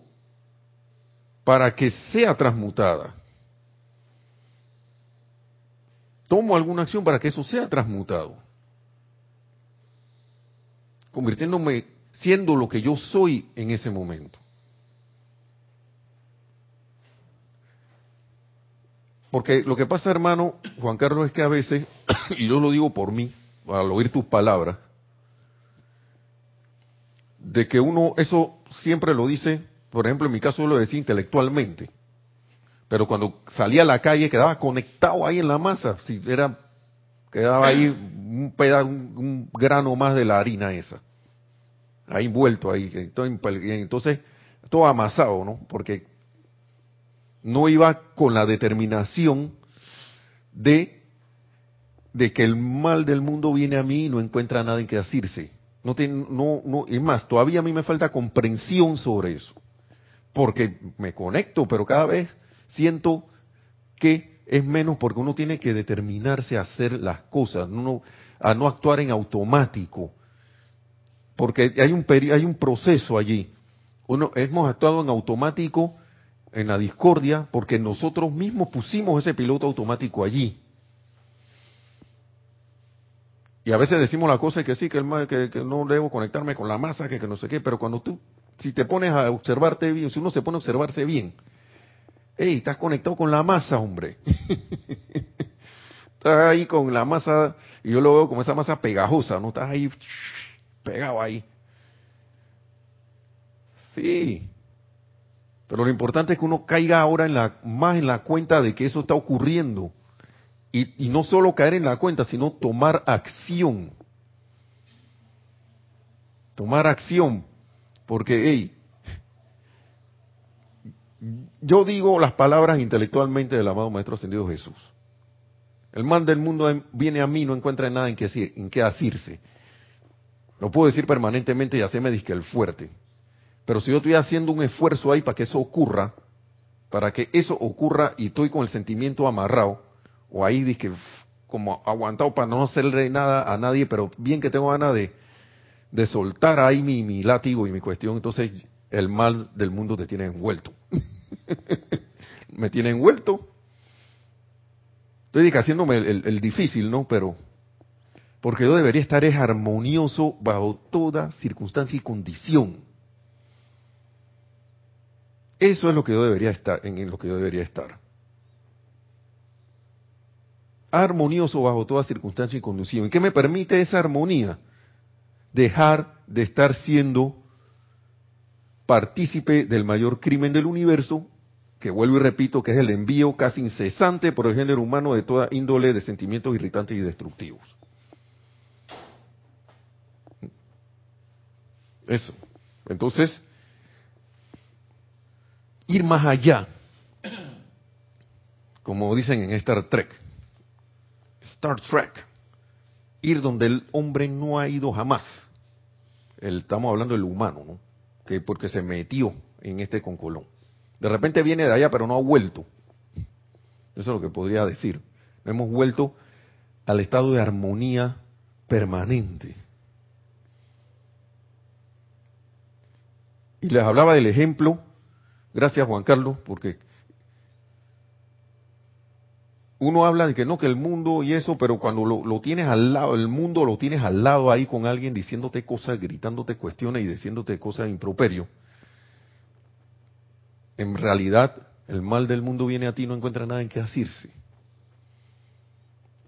para que sea transmutada. Tomo alguna acción para que eso sea transmutado. Convirtiéndome, siendo lo que yo soy en ese momento. Porque lo que pasa, hermano Juan Carlos, es que a veces, y yo lo digo por mí, al oír tus palabras, de que uno, eso siempre lo dice, por ejemplo, en mi caso yo lo decía intelectualmente, pero cuando salía a la calle quedaba conectado ahí en la masa, si era, quedaba ahí un pedazo, un, grano más de la harina esa, ahí envuelto ahí, entonces todo amasado, ¿no? Porque no iba con la determinación de, de que el mal del mundo viene a mí y no encuentra nada en que asirse no, no, no, es más, todavía a mí me falta comprensión sobre eso. Porque me conecto, pero cada vez siento que es menos porque uno tiene que determinarse a hacer las cosas, a no actuar en automático. Porque hay un, hay un proceso allí. Uno, hemos actuado en automático en la discordia porque nosotros mismos pusimos ese piloto automático allí. Y a veces decimos la cosa que sí, que, el, que, que no debo conectarme con la masa, que, que no sé qué, pero cuando tú, si te pones a observarte bien, si uno se pone a observarse bien, hey, estás conectado con la masa, hombre. estás ahí con la masa, y yo lo veo como esa masa pegajosa, ¿no? Estás ahí pegado ahí. Sí. Pero lo importante es que uno caiga ahora más en la cuenta de que eso está ocurriendo. Y, no solo caer en la cuenta, sino tomar acción. Tomar acción. Porque, hey, yo digo las palabras intelectualmente del amado Maestro Ascendido Jesús. El mal del mundo viene a mí, no encuentra nada en qué, en qué asirse. Lo puedo decir permanentemente y hacerme disque el fuerte. Pero si yo estoy haciendo un esfuerzo ahí para que eso ocurra, para que eso ocurra y estoy con el sentimiento amarrado, o ahí disque como aguantado para no hacerle nada a nadie, pero bien que tengo ganas de, de soltar ahí mi, mi látigo y mi cuestión, entonces el mal del mundo te tiene envuelto. Me tiene envuelto. Estoy haciéndome el, el, difícil, ¿no? Pero, porque yo debería estar es armonioso bajo toda circunstancia y condición. Eso es lo que yo debería estar, en lo que yo debería estar. Armonioso bajo toda circunstancia y condición. ¿Y qué me permite esa armonía? Dejar de estar siendo partícipe del mayor crimen del universo, que vuelvo y repito que es el envío casi incesante por el género humano de toda índole de sentimientos irritantes y destructivos. Eso. Entonces, ir más allá, como dicen en Star Trek, Star Trek, ir donde el hombre no ha ido jamás. El, estamos hablando del humano, ¿no? que porque se metió en este concolón. De repente viene de allá, pero no ha vuelto. Eso es lo que podría decir. Hemos vuelto al estado de armonía permanente. Y les hablaba del ejemplo, gracias Juan Carlos, porque uno habla de que no, que el mundo y eso, pero cuando lo, tienes al lado, el mundo lo tienes al lado ahí con alguien diciéndote cosas, gritándote cuestiones y diciéndote cosas improperio, en realidad el mal del mundo viene a ti y no encuentra nada en qué asirse.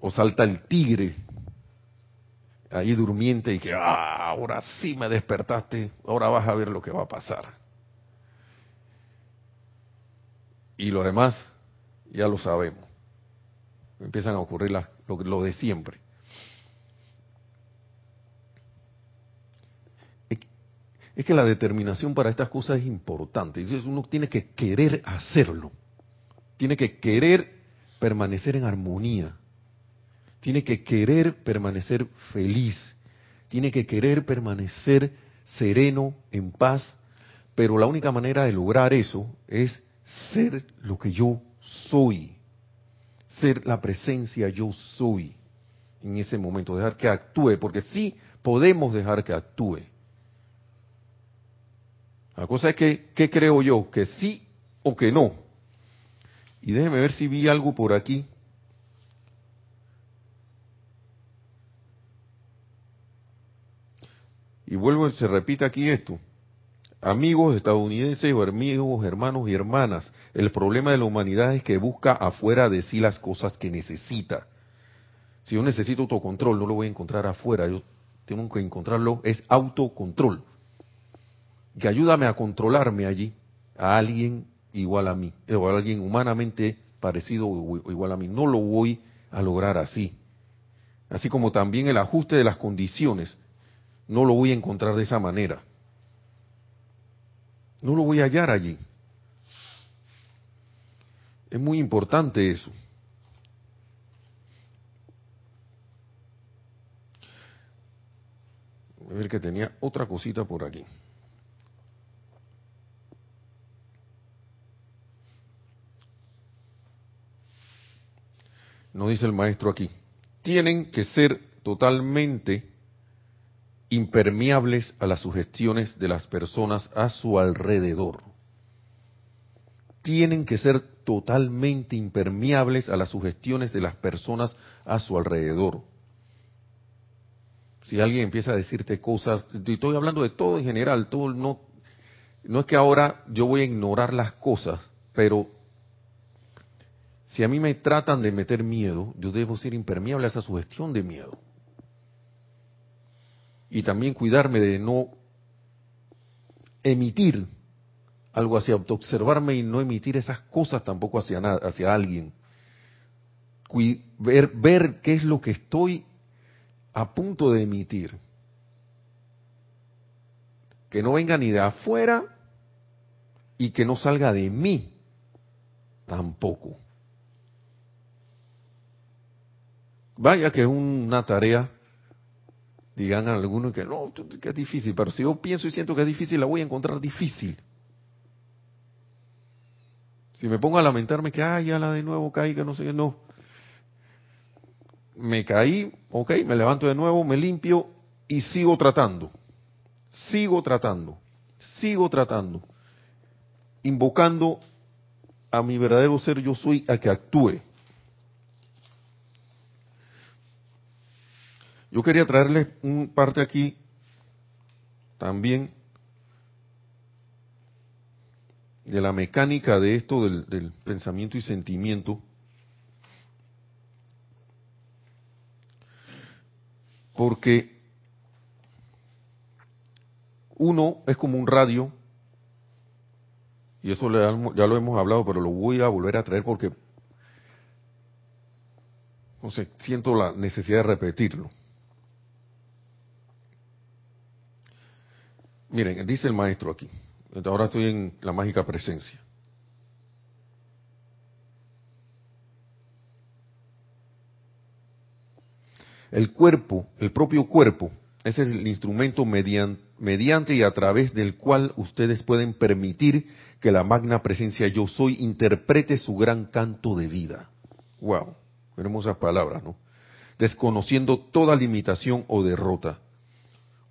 O salta el tigre ahí durmiente y que ah, ahora sí me despertaste, ahora vas a ver lo que va a pasar. Y lo demás ya lo sabemos empiezan a ocurrir lo, de siempre. Es que la determinación para estas cosas es importante. Uno tiene que querer hacerlo. Tiene que querer permanecer en armonía. Tiene que querer permanecer feliz. Tiene que querer permanecer sereno, en paz. Pero la única manera de lograr eso es ser lo que yo soy ser la presencia yo soy en ese momento, dejar que actúe, porque sí podemos dejar que actúe. La cosa es que, ¿qué creo yo? ¿Que sí o que no? Y déjeme ver si vi algo por aquí. Y vuelvo, se repite aquí esto amigos estadounidenses o amigos, hermanos y hermanas, el problema de la humanidad es que busca afuera de sí las cosas que necesita. Si yo necesito autocontrol, no lo voy a encontrar afuera, yo tengo que encontrarlo, es autocontrol. Que ayúdame a controlarme allí, a alguien igual a mí, o a alguien humanamente parecido o igual a mí. No lo voy a lograr así. Así como también el ajuste de las condiciones, no lo voy a encontrar de esa manera. No lo voy a hallar allí. Es muy importante eso. A ver que tenía otra cosita por aquí. No dice el maestro aquí. Tienen que ser totalmente impermeables a las sugestiones de las personas a su alrededor. Tienen que ser totalmente impermeables a las sugestiones de las personas a su alrededor. Si alguien empieza a decirte cosas, estoy hablando de todo en general, todo no, no es que ahora yo voy a ignorar las cosas, pero si a mí me tratan de meter miedo, yo debo ser impermeable a esa sugestión de miedo. Y también cuidarme de no emitir algo hacia observarme y no emitir esas cosas tampoco hacia, hacia alguien. ver, ver qué es lo que estoy a punto de emitir. Que no venga ni de afuera y que no salga de mí tampoco. Vaya que es una tarea, digan algunos que no, que es difícil, pero si yo pienso y siento que es difícil, la voy a encontrar difícil. Si me pongo a lamentarme que, ay, ya la de nuevo caí, que no sé, no. Me caí, ok, me levanto de nuevo, me limpio y sigo tratando. Sigo tratando. Sigo tratando. Invocando a mi verdadero ser yo soy a que actúe. Yo quería traerles un parte aquí también de la mecánica de esto del, pensamiento y sentimiento. Porque uno es como un radio, y eso ya lo hemos hablado, pero lo voy a volver a traer porque no sé, siento la necesidad de repetirlo. Miren, dice el maestro aquí. Ahora estoy en la mágica presencia. El cuerpo, el propio cuerpo, ese es el instrumento mediante, y a través del cual ustedes pueden permitir que la magna presencia yo soy interprete su gran canto de vida. Wow, hermosas palabras, ¿no? Desconociendo toda limitación o derrota.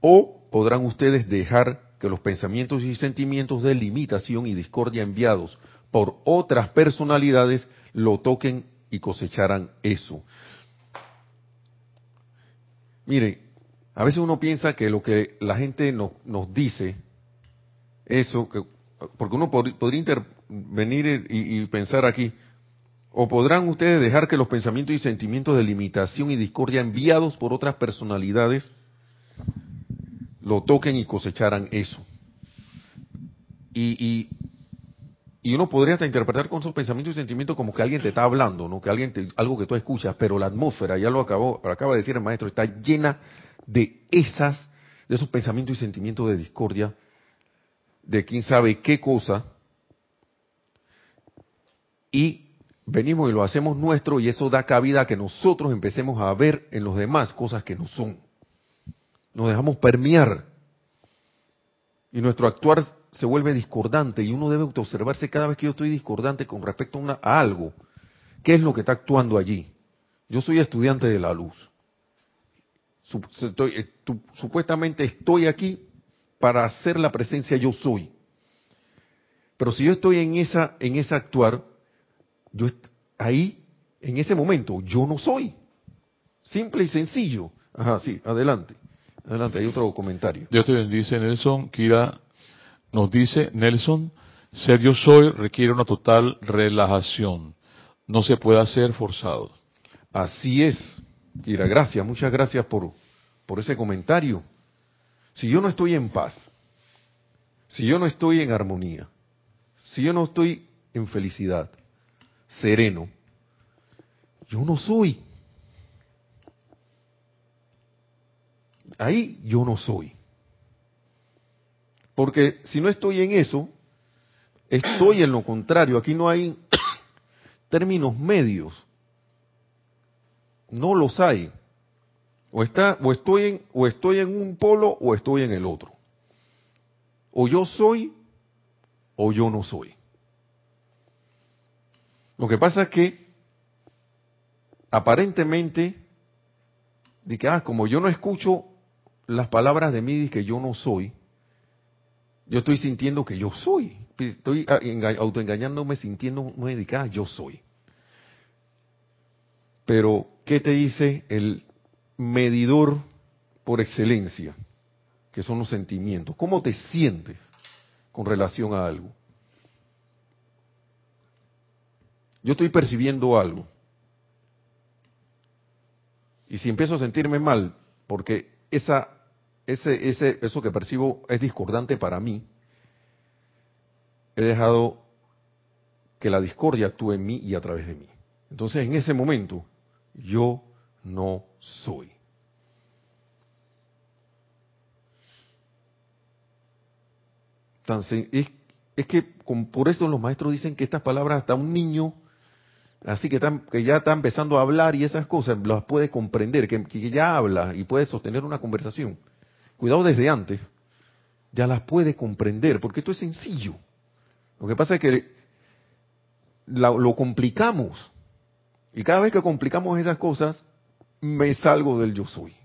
O podrán ustedes dejar que los pensamientos y sentimientos de limitación y discordia enviados por otras personalidades lo toquen y cosecharan eso. Mire, a veces uno piensa que lo que la gente nos dice, eso, que, porque uno podría intervenir y, y pensar aquí, o podrán ustedes dejar que los pensamientos y sentimientos de limitación y discordia enviados por otras personalidades lo toquen y cosecharan eso. Y, y, uno podría hasta interpretar con sus pensamientos y sentimientos como que alguien te está hablando, ¿no? Que alguien te, algo que tú escuchas, pero la atmósfera, ya lo acabó, acaba de decir el maestro, está llena de esas, de esos pensamientos y sentimientos de discordia, de quién sabe qué cosa, y venimos y lo hacemos nuestro y eso da cabida a que nosotros empecemos a ver en los demás cosas que no son nos dejamos permear y nuestro actuar se vuelve discordante y uno debe observarse cada vez que yo estoy discordante con respecto a, algo. ¿Qué es lo que está actuando allí? Yo soy estudiante de la luz. Eh, supuestamente estoy aquí para hacer la presencia yo soy. Pero si yo estoy en esa en ese actuar, yo ahí en ese momento yo no soy. Simple y sencillo. Ajá, sí, adelante. Adelante, hay otro comentario. Dios te bendice, Nelson. Kira nos dice, Nelson, ser yo soy requiere una total relajación. No se puede hacer forzado. Así es. Kira, gracias, muchas gracias por, por ese comentario. Si yo no estoy en paz, si yo no estoy en armonía, si yo no estoy en felicidad, sereno, yo no soy. Ahí yo no soy. Porque si no estoy en eso, estoy en lo contrario. Aquí no hay términos medios. No los hay. O, está, o, estoy en, o estoy en un polo o estoy en el otro. O yo soy o yo no soy. Lo que pasa es que aparentemente, de que, ah, como yo no escucho las palabras de mí que yo no soy, yo estoy sintiendo que yo soy. Estoy ah, autoengañándome, sintiendo dedicada, yo soy. Pero, ¿qué te dice el medidor por excelencia, que son los sentimientos. ¿Cómo te sientes con relación a algo? Yo estoy percibiendo algo. Y si empiezo a sentirme mal, porque esa, ese, ese, eso que percibo es discordante para mí, he dejado que la discordia actúe en mí y a través de mí. Entonces, en ese momento, yo no soy. Entonces, es, que por eso los maestros dicen que estas palabras hasta un niño así que, ya está empezando a hablar y esas cosas, las puede comprender, que, ya habla y puede sostener una conversación. Cuidado desde antes, ya las puede comprender, porque esto es sencillo. Lo que pasa es que lo complicamos. Y cada vez que complicamos esas cosas, me salgo del yo soy.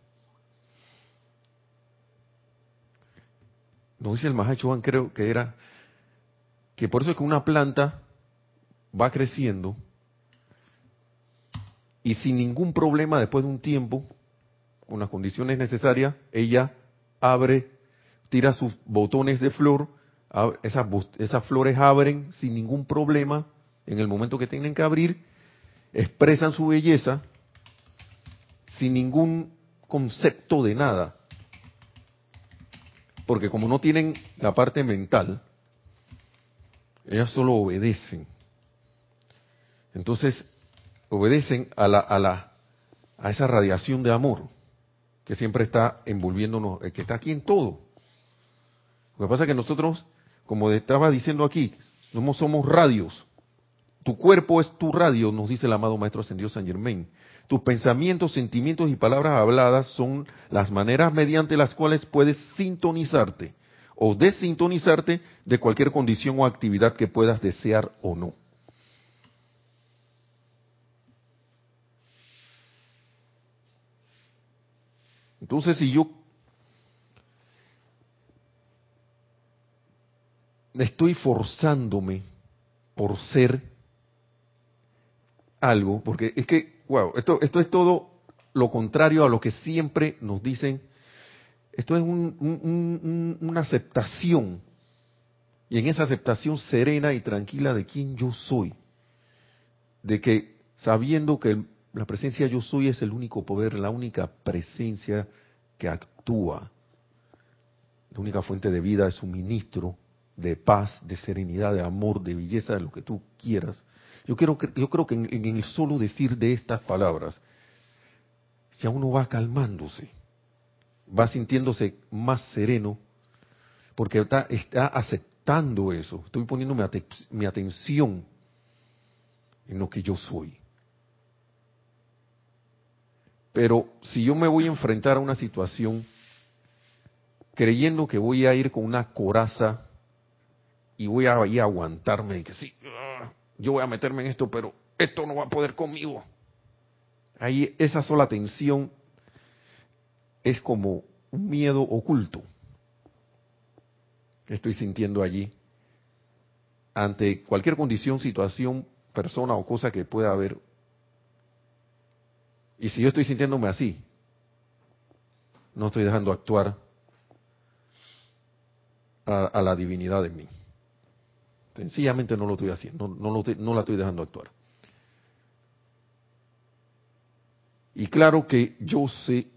Nos dice el Mahacho creo que era, que por eso es que una planta va creciendo y sin ningún problema después de un tiempo, con las condiciones necesarias, ella abre, tira sus botones de flor, esas, flores abren sin ningún problema en el momento que tienen que abrir, expresan su belleza sin ningún concepto de nada. Porque como no tienen la parte mental, ellas solo obedecen. Entonces, obedecen a la, a la, a esa radiación de amor que siempre está envolviéndonos, eh, que está aquí en todo. Lo que pasa es que nosotros, como estaba diciendo aquí, somos, somos radios. Tu cuerpo es tu radio, nos dice el amado Maestro Ascendido San Germain. Tus pensamientos, sentimientos y palabras habladas son las maneras mediante las cuales puedes sintonizarte o desintonizarte de cualquier condición o actividad que puedas desear o no. Entonces, si yo estoy forzándome por ser algo, porque es que, wow, esto, esto es todo lo contrario a lo que siempre nos dicen. Esto es una aceptación, y en esa aceptación serena y tranquila de quién yo soy, de que sabiendo que la presencia yo soy es el único poder, la única presencia que actúa. La única fuente de vida, de suministro, de paz, de serenidad, de amor, de belleza, de lo que tú quieras. Yo, quiero, yo creo que en, el solo decir de estas palabras, ya uno va calmándose, va sintiéndose más sereno, porque está, está aceptando eso. Estoy poniendo mi atención en lo que yo soy. Pero si yo me voy a enfrentar a una situación creyendo que voy a ir con una coraza y voy a, ir aguantarme y que sí, ah, yo voy a meterme en esto, pero esto no va a poder conmigo. Ahí esa sola tensión es como un miedo oculto que estoy sintiendo allí ante cualquier condición, situación, persona o cosa que pueda haber y si yo estoy sintiéndome así, no estoy dejando actuar a, la divinidad en mí. Sencillamente no lo estoy haciendo, no, la estoy dejando actuar. Y claro que yo sé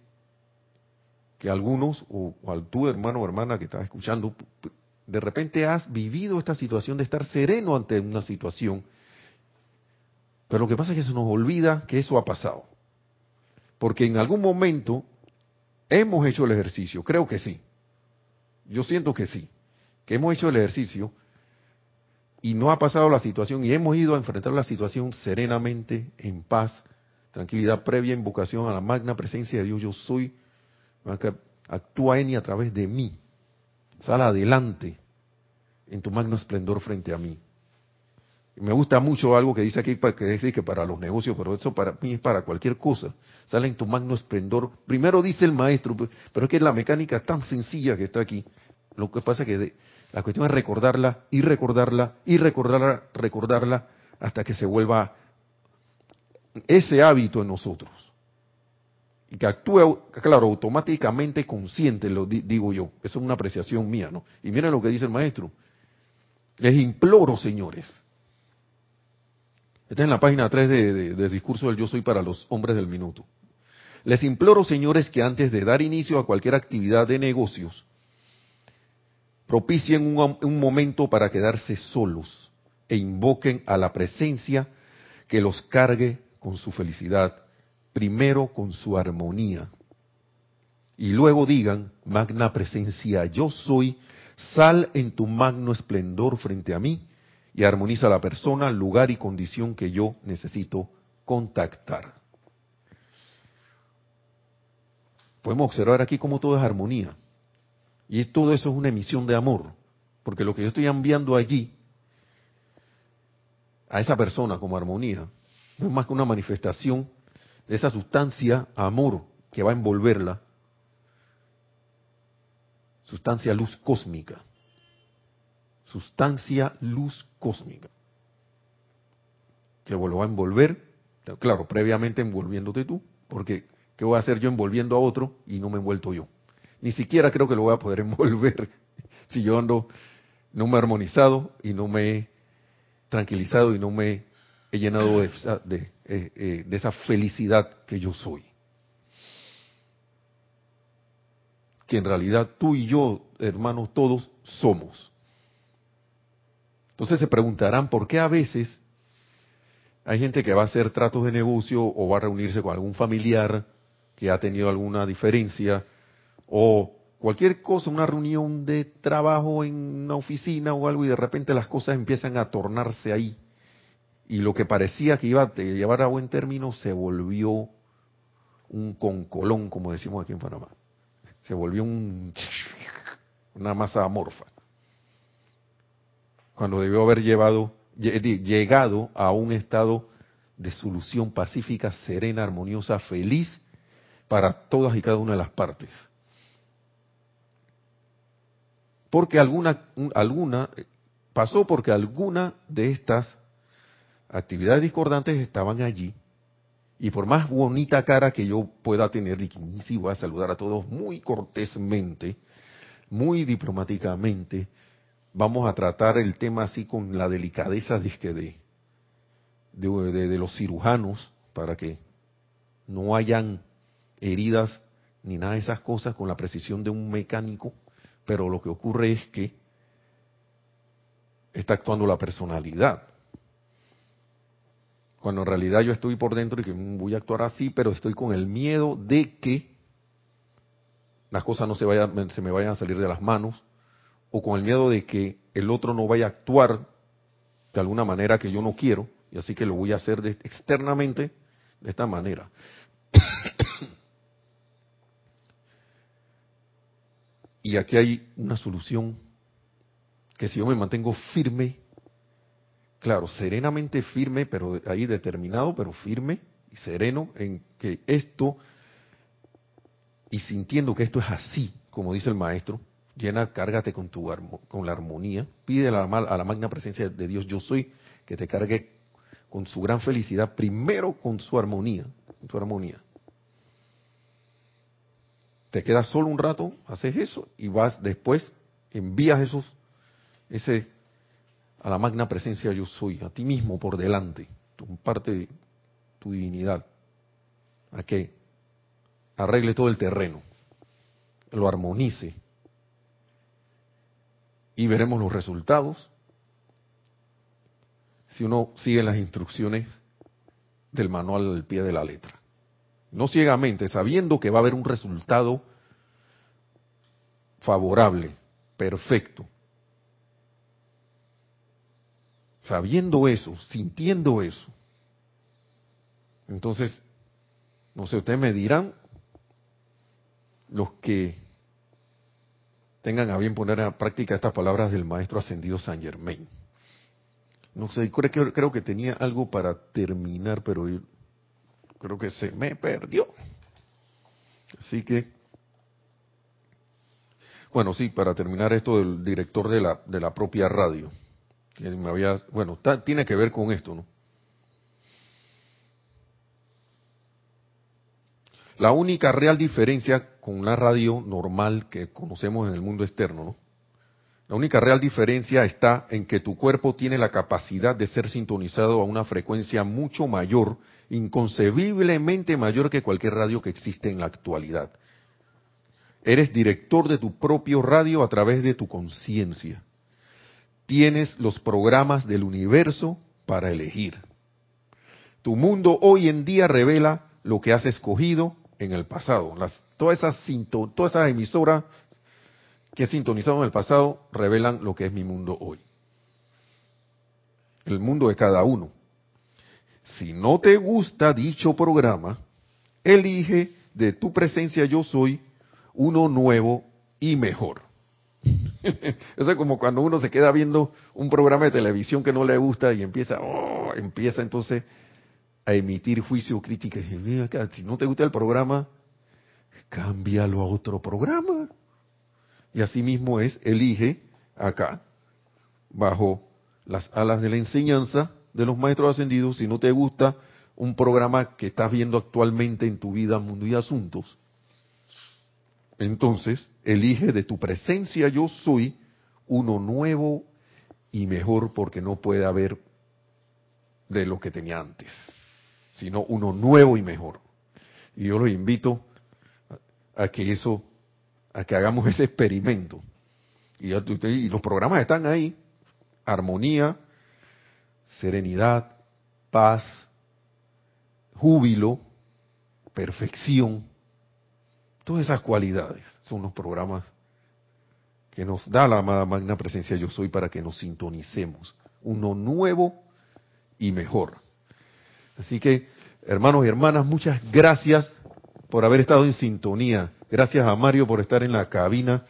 que algunos, o, o tú hermano o hermana que estás escuchando, de repente has vivido esta situación de estar sereno ante una situación, pero lo que pasa es que se nos olvida que eso ha pasado. Porque en algún momento hemos hecho el ejercicio, creo que sí. Yo siento que sí, que hemos hecho el ejercicio y no ha pasado la situación y hemos ido a enfrentar la situación serenamente, en paz, tranquilidad previa invocación a la magna presencia de Dios. Yo soy, actúa en y a través de mí. Sal adelante en tu magno esplendor frente a mí. Me gusta mucho algo que dice aquí que dice que para los negocios, pero eso para mí es para cualquier cosa. Sale en tu magno esplendor. Primero dice el maestro, pero es que la mecánica tan sencilla que está aquí. Lo que pasa es que la cuestión es recordarla y recordarla y recordarla, recordarla hasta que se vuelva ese hábito en nosotros. y que actúe, claro, automáticamente consciente, lo digo yo. Esa es una apreciación mía, ¿no? Y miren lo que dice el maestro. Les imploro, señores. Esta es en la página 3 del de, discurso del Yo Soy para los hombres del minuto. Les imploro, señores, que antes de dar inicio a cualquier actividad de negocios, propicien un momento para quedarse solos e invoquen a la presencia que los cargue con su felicidad, primero con su armonía. Y luego digan, magna presencia, yo soy, sal en tu magno esplendor frente a mí y armoniza la persona, lugar y condición que yo necesito contactar. Podemos observar aquí cómo todo es armonía. Y todo eso es una emisión de amor. Porque lo que yo estoy enviando allí a esa persona como armonía, no es más que una manifestación de esa sustancia amor que va a envolverla, sustancia luz cósmica, sustancia luz cósmica, que lo va a envolver, claro, previamente envolviéndote tú, porque ¿qué voy a hacer yo envolviendo a otro y no me he envuelto yo? Ni siquiera creo que lo voy a poder envolver si yo ando no me he armonizado y no me he tranquilizado y no me he llenado de, eh, eh, de esa felicidad que yo soy. Que en realidad tú y yo, hermanos, todos somos. Entonces se preguntarán por qué a veces hay gente que va a hacer tratos de negocio o va a reunirse con algún familiar que ha tenido alguna diferencia o cualquier cosa, una reunión de trabajo en una oficina o algo y de repente las cosas empiezan a tornarse ahí. Y lo que parecía que iba a llevar a buen término se volvió un concolón, como decimos aquí en Panamá. Se volvió un, una masa amorfa. Cuando debió haber llevado, llegado a un estado de solución pacífica, serena, armoniosa, feliz para todas y cada una de las partes. Porque alguna, alguna, pasó porque alguna de estas actividades discordantes estaban allí, y por más bonita cara que yo pueda tener, y que sí voy a saludar a todos muy cortésmente, muy diplomáticamente, vamos a tratar el tema así con la delicadeza de, de, los cirujanos, para que no hayan heridas ni nada de esas cosas con la precisión de un mecánico pero lo que ocurre es que está actuando la personalidad. Cuando en realidad yo estoy por dentro y que voy a actuar así, pero estoy con el miedo de que las cosas no se, vayan, se me vayan a salir de las manos, o con el miedo de que el otro no vaya a actuar de alguna manera que yo no quiero, y así que lo voy a hacer externamente de esta manera. Y aquí hay una solución que si yo me mantengo firme, claro, serenamente firme, pero ahí determinado, pero firme y sereno en que esto, y sintiendo que esto es así, como dice el maestro, llena, cárgate con, tu, con la armonía, pide a la, a la magna presencia de Dios, yo soy, que te cargue con su gran felicidad, primero con su armonía, su armonía. Te quedas solo un rato, haces eso y vas después, envías esos, ese a la magna presencia yo soy, a ti mismo por delante, tu parte de tu divinidad, a que arregle todo el terreno, lo armonice y veremos los resultados si uno sigue las instrucciones del manual al pie de la letra no ciegamente, sabiendo que va a haber un resultado favorable, perfecto. Sabiendo eso, sintiendo eso. Entonces, no sé, ustedes me dirán, los que tengan a bien poner en práctica estas palabras del maestro ascendido San Germain. No sé, creo, creo que tenía algo para terminar, pero creo que se me perdió. Así que, bueno, sí, para terminar esto del director de la, de la propia radio, que me había, bueno, tiene que ver con esto, ¿no? La única real diferencia con una radio normal que conocemos en el mundo externo, ¿no? La única real diferencia está en que tu cuerpo tiene la capacidad de ser sintonizado a una frecuencia mucho mayor, inconcebiblemente mayor que cualquier radio que existe en la actualidad. Eres director de tu propio radio a través de tu conciencia. Tienes los programas del universo para elegir. Tu mundo hoy en día revela lo que has escogido en el pasado. Las, todas, esas, todas emisoras que sintonizaron en el pasado revelan lo que es mi mundo hoy. El mundo de cada uno. Si no te gusta dicho programa, elige de tu presencia yo soy uno nuevo y mejor. Eso es como cuando uno se queda viendo un programa de televisión que no le gusta y empieza, oh, empieza entonces a emitir juicio, crítica. Si no te gusta el programa, cámbialo a otro programa. Y asimismo es, elige acá, bajo las alas de la enseñanza de los maestros ascendidos, si no te gusta un programa que estás viendo actualmente en tu vida, mundo y asuntos, entonces elige de tu presencia yo soy uno nuevo y mejor porque no puede haber de lo que tenía antes, sino uno nuevo y mejor. Y yo los invito a que eso a que hagamos ese experimento. Y, los programas están ahí. Armonía, serenidad, paz, júbilo, perfección. Todas esas cualidades son los programas que nos da la amada magna presencia yo soy para que nos sintonicemos. Uno nuevo y mejor. Así que, hermanos y hermanas, muchas gracias por haber estado en sintonía Gracias a Mario por estar en la cabina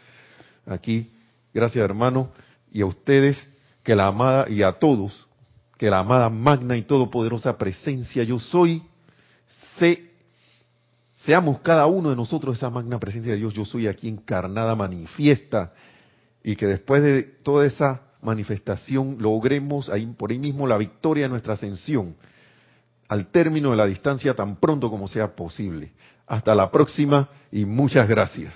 aquí. Gracias hermano. Y a ustedes, que la amada, y a todos, que la amada magna y todopoderosa presencia yo soy, se, seamos cada uno de nosotros esa magna presencia de Dios, yo soy aquí encarnada, manifiesta, y que después de toda esa manifestación logremos ahí, por ahí mismo la victoria de nuestra ascensión, al término de la distancia tan pronto como sea posible. Hasta la próxima y muchas gracias.